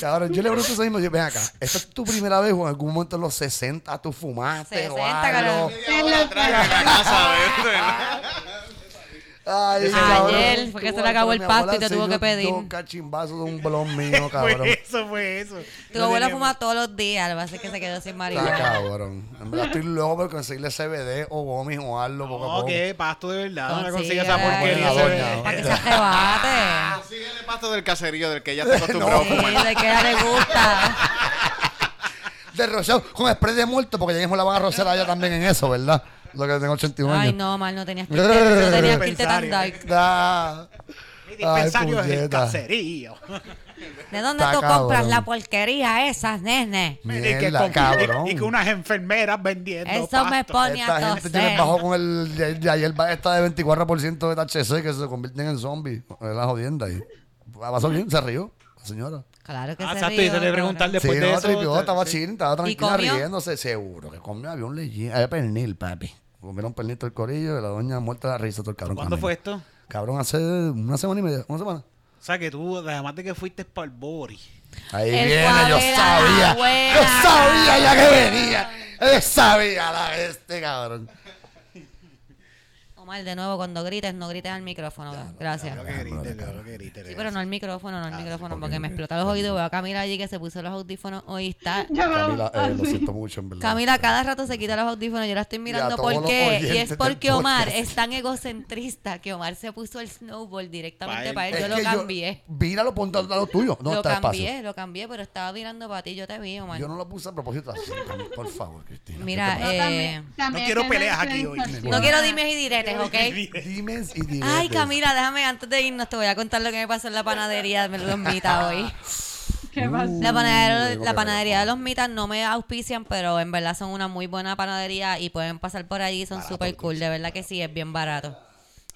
Cabrón, yo le pregunto eso mismo. Yo, ven acá, ¿esta es tu primera vez o en algún momento en los 60 tú fumaste o 60, algo? cabrón. Ay, Ayer fue que se le acabó el pasto y te tuvo que pedir. Dos cachimbazos de un blon mío, cabrón. Fue eso, fue eso. Tu No abuela fuma todos los días, lo que pasa es que se quedó sin marihuana. cabrón. En verdad estoy loco por conseguirle CBD o gomis o algo poco a No, poco. que pasto de verdad. No Consigue, esa porquería. Para que se arrebate. Consigue el pasto del caserío del que ella está acostumbrado a Sí, de que ella le gusta. De rociado con spray de muerto, porque ya mismo la van a rociar a ella también en eso, ¿verdad? Lo que tengo 81 años. Ay, no, mal, no tenías que irte, no tenías que irte tan dark. Da. Mi dispensario es el puñeta. caserío. ¿De dónde Está tú compras cabrón. la porquería esas, nene? y, que Mierda, con- cabrón. y- y que unas enfermeras vendiendo. Eso me pasto. pone Esta a gente tiene toser. bajo con el de, de ayer va esta de 24% de THC que se convierten en zombies. Es la jodienda ahí. Pasó bien, se rió la señora. Claro que Ah, se exacto, rió, y te le preguntar después sí, de no, eso. tripió, estaba sí. chill, estaba tranquila comió? riéndose. Seguro que comió, había un leyín. Había pernil, papi. Comieron pernil todo el corillo y la doña muerta de la risa todo el cabrón. ¿Cuándo fue esto? Cabrón, hace una semana y media, una semana. O sea, que tú, además de que fuiste para el Bori. Ahí El viene, yo sabía. Yo sabía ya que venía. Yo sabía la este cabrón. Omar, de nuevo, cuando grites, no grites al micrófono. Gracias. Lo que grite, lo que grite. Sí, pero no al micrófono, Ah, no al micrófono, porque me explota los oídos. Veo a Camila allí que se puso los audífonos hoy está. Camila, eh, lo así. siento mucho, en verdad. Camila cada rato se quita los audífonos, yo la estoy mirando todos por los qué. Y es porque Omar es tan egocentrista que Omar se puso el snowball directamente Pa' para él. él. Yo Es lo cambié. Míralo, ponte al lado tuyo. No lo está cambié, espacio. lo cambié, pero estaba mirando para ti. Yo te vi, Omar. Yo no lo puse a propósito así. Por favor, Cristina. Mira, No, eh, no quiero peleas aquí hoy. no quiero dimes y diretes, ¿ok? Dimes y diretes. Ay, Camila, déjame, antes de irnos, te voy a contar lo que me pasó en la panadería de los mitas hoy. ¿Qué? La panadería, tengo la panadería de los mitas no me auspician, pero en verdad son una muy buena panadería y pueden pasar por allí, son súper cool, de verdad que sí, es bien barato.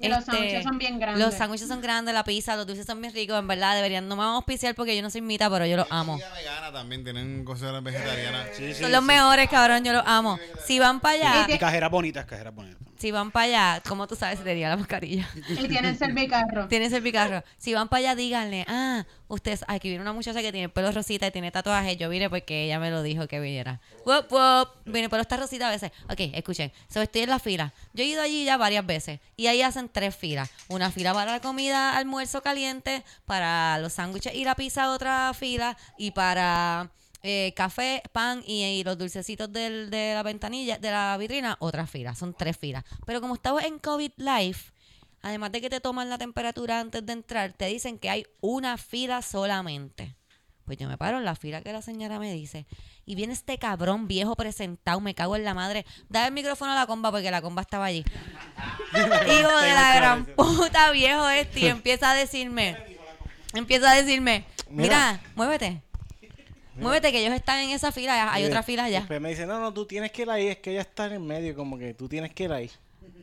Y los Este, sándwiches son bien grandes. Los sándwiches son grandes, la pizza, los dulces son bien ricos, en verdad deberían, no me van a auspiciar porque yo no soy mita, pero yo los amo. Vegana también, tienen cosas vegetarianas. Son los mejores, cabrón, yo los amo. Si van para allá, Y cajeras bonitas, cajeras bonitas. Si van para allá, ¿cómo tú sabes si tenía la mascarilla? Y tienen servicarro. Tienes el picarro. Si van para allá, díganle, ah, ustedes, aquí viene una muchacha que tiene el pelo rosita y tiene tatuaje. Yo vine porque ella me lo dijo que viniera. Wop, wop. Vine, pero está rosita a veces. Ok, escuchen. So, estoy en la fila. Yo he ido allí ya varias veces. Y ahí hacen tres filas. Una fila para la comida, almuerzo caliente, para los sándwiches y la pizza, otra fila. Y para eh, café, pan y, y los dulcecitos del- de la ventanilla, de la vitrina, otra fila. Son tres filas. Pero como estamos en COVID Life, además de que te toman la temperatura antes de entrar, te dicen que hay una fila solamente. Pues yo me paro en la fila que la señora me dice. Y viene este cabrón viejo presentado, me cago en la madre. Da el micrófono a la comba porque la comba estaba allí. Hijo de la gran puta viejo este. Y empieza a decirme, empieza a decirme, mira, muévete. Muévete que ellos están en esa fila, hay otra fila allá. Después me dice, no, no, tú tienes que ir ahí, es que ella está en el medio, como que tú tienes que ir ahí.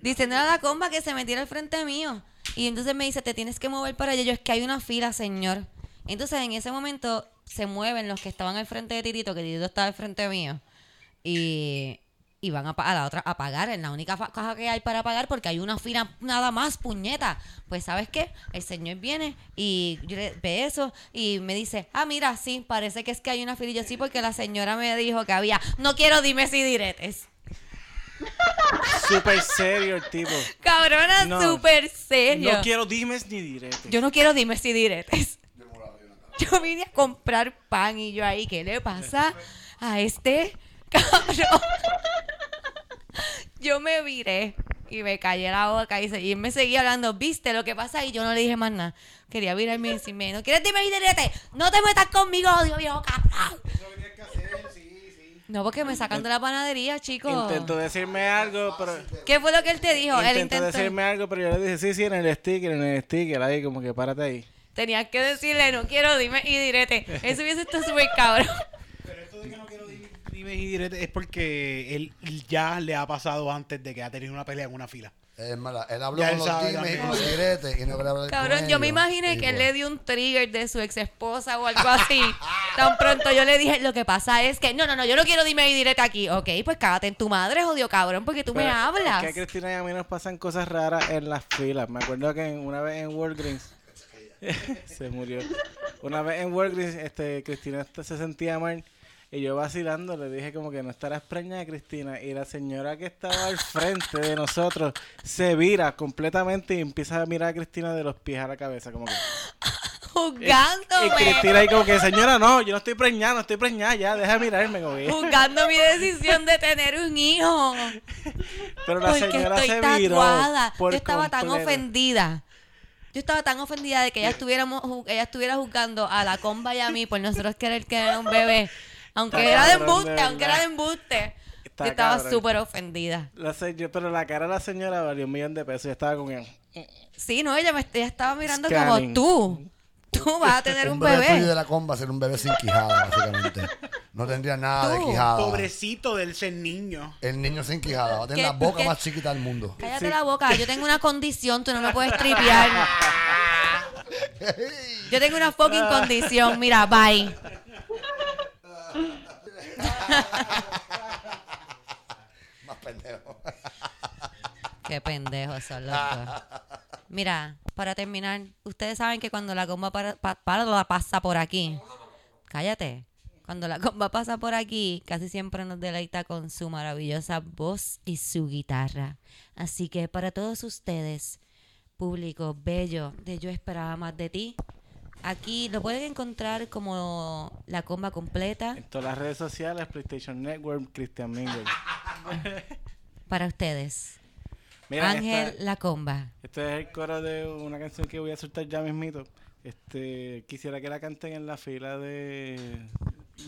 Diciendo a la comba que se metiera al frente mío. Y entonces me dice, te tienes que mover para allá. Yo, es que hay una fila, señor. Entonces en ese momento se mueven los que estaban al frente de Titito, que Titito estaba al frente mío. Y, y van a, a la otra a pagar, en la única caja que hay para pagar, porque hay una fila nada más, puñeta. Pues, ¿sabes qué? El señor viene y yo le ve eso y me dice, ah, mira, sí, parece que es que hay una fila. Y yo sí, porque la señora me dijo que había, no quiero dime si diretes. Súper serio el tipo. Cabrona, No. súper serio. No quiero dimes ni diretes. Yo no quiero dimes y diretes. Yo vine a comprar pan y yo ahí, ¿qué le pasa a este cabrón? Yo me viré y me callé la boca y, se- y él me seguía hablando, ¿viste lo que pasa? Y yo no le dije más nada. Quería virarme y decirme, ¿no quieres dimes y? No te metas conmigo, odio viejo cabrón. No, porque me sacan de la panadería, chicos. Intentó decirme algo, pero... ¿Qué fue lo que él te dijo? Él Intentó intentó. decirme algo, pero yo le dije, sí, sí, en el sticker, en el sticker, ahí, como que párate ahí. Tenías que decirle, no quiero dime y direte. Eso hubiese estado súper cabrón. Pero esto de que no quiero di- dimes y diretes es porque él ya le ha pasado antes de que ha tenido una pelea en una fila. Es mala. Él habló Ya con él los dimes y los diretes y no quería hablar Cabrón, con yo me imaginé Y que él bueno. le dio un trigger de su ex esposa o algo así. Tan pronto yo le dije, lo que pasa es que, no, no, no, yo no quiero dime y direte aquí. Ok, pues cágate en tu madre, jodido cabrón, porque tú me Pero hablas. Es que a Cristina y a mí nos pasan cosas raras en las filas. Me acuerdo que una vez en Walgreens se murió. Una vez en Walgreens, este, Cristina se sentía mal y yo vacilando le dije como que no estarás preñada, Cristina. Y la señora que estaba al frente de nosotros se vira completamente y empieza a mirar a Cristina de los pies a la cabeza, como que... Y Juzgándome. Cristina ahí como que, señora, no, yo no estoy preñada, no estoy preñada, ya, deja de mirarme, como que... Juzgando mi decisión de tener un hijo. Pero la Porque señora estoy se viró tatuada. por Yo estaba tan completo. ofendida. Yo estaba tan ofendida de que ella estuviéramos ella estuviera juzgando a la comba y a mí por nosotros querer que era un bebé. Aunque Está era de embuste, aunque era de embuste. Está yo estaba súper ofendida. La se- pero la cara de la señora valió un millón de pesos y estaba con él. Sí, no, ella me ella estaba mirando Scanning. como tú. Tú vas a tener un, un bebé, tuyo de la comba ser un bebé sin quijada, básicamente. No tendría nada de quijada. Pobrecito del ser niño. El niño sin quijada. Va a tener ¿Qué- la boca qué? más chiquita del mundo. Cállate la boca, yo tengo una condición, tú no me puedes tripear. Yo tengo una fucking condición, mira, bye. Más pendejo. Qué pendejos son los. Mira, para terminar, ustedes saben que cuando la comba para, pa- para- pasa por aquí, cállate. Cuando la comba pasa por aquí, casi siempre nos deleita con su maravillosa voz y su guitarra. Así que para todos ustedes, público bello de Yo Esperaba Más de Ti, aquí lo pueden encontrar como la comba completa En todas las redes sociales, PlayStation Network, Christian Mingle. para ustedes. Mira, Ángel esta- La Comba. este es el coro de una canción que voy a soltar ya mismito. Este, quisiera que la canten en la fila de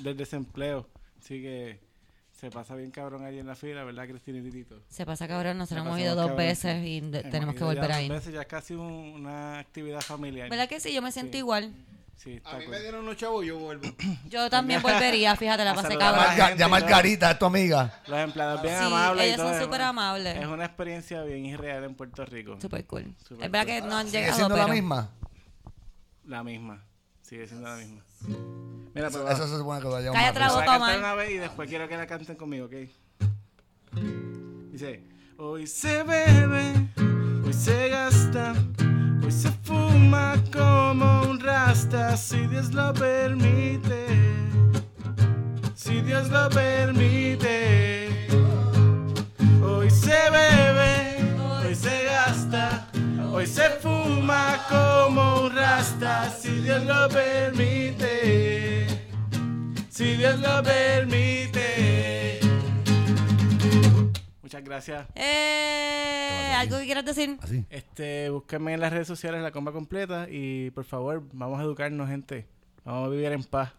del desempleo. Así que se pasa bien cabrón ahí en la fila, ¿verdad, Cristina y Titito? Se pasa cabrón, nos hemos ido dos cabrón. veces y de- tenemos que volver dos ahí. veces, ya es casi un- una actividad familiar. ¿Verdad que sí? Yo me siento Sí. igual. Sí, está A mí cool. me dieron unos chavos, yo vuelvo. Yo también volvería, fíjate, la pasé cabrón. Marga- Ya. Margarita es tu amiga. Los empleados bien Sí, amables. y ellos todo, son es súper una- amables. Es una experiencia bien irreal en Puerto Rico. Súper cool. Es verdad cool. que no han ¿Sigue llegado, siendo la misma? La misma. Sigue siendo la misma. Mira, pues Eso, se supone que lo lleva Cállate la Voy a boca, cantar Omar. una vez y después quiero que la canten conmigo, ¿ok? Dice, hoy se bebe, hoy se gasta, hoy se fuma como un rasta, si Dios lo permite, si Dios lo permite. Hoy se bebe, hoy se gasta, hoy se fuma como un rasta, si Dios lo permite si Dios lo permite. Muchas gracias. Eh, ¿Algo que quieras decir? Así. Este, búsquenme en las redes sociales la comba completa y por favor, vamos a educarnos, gente. Vamos a vivir en paz.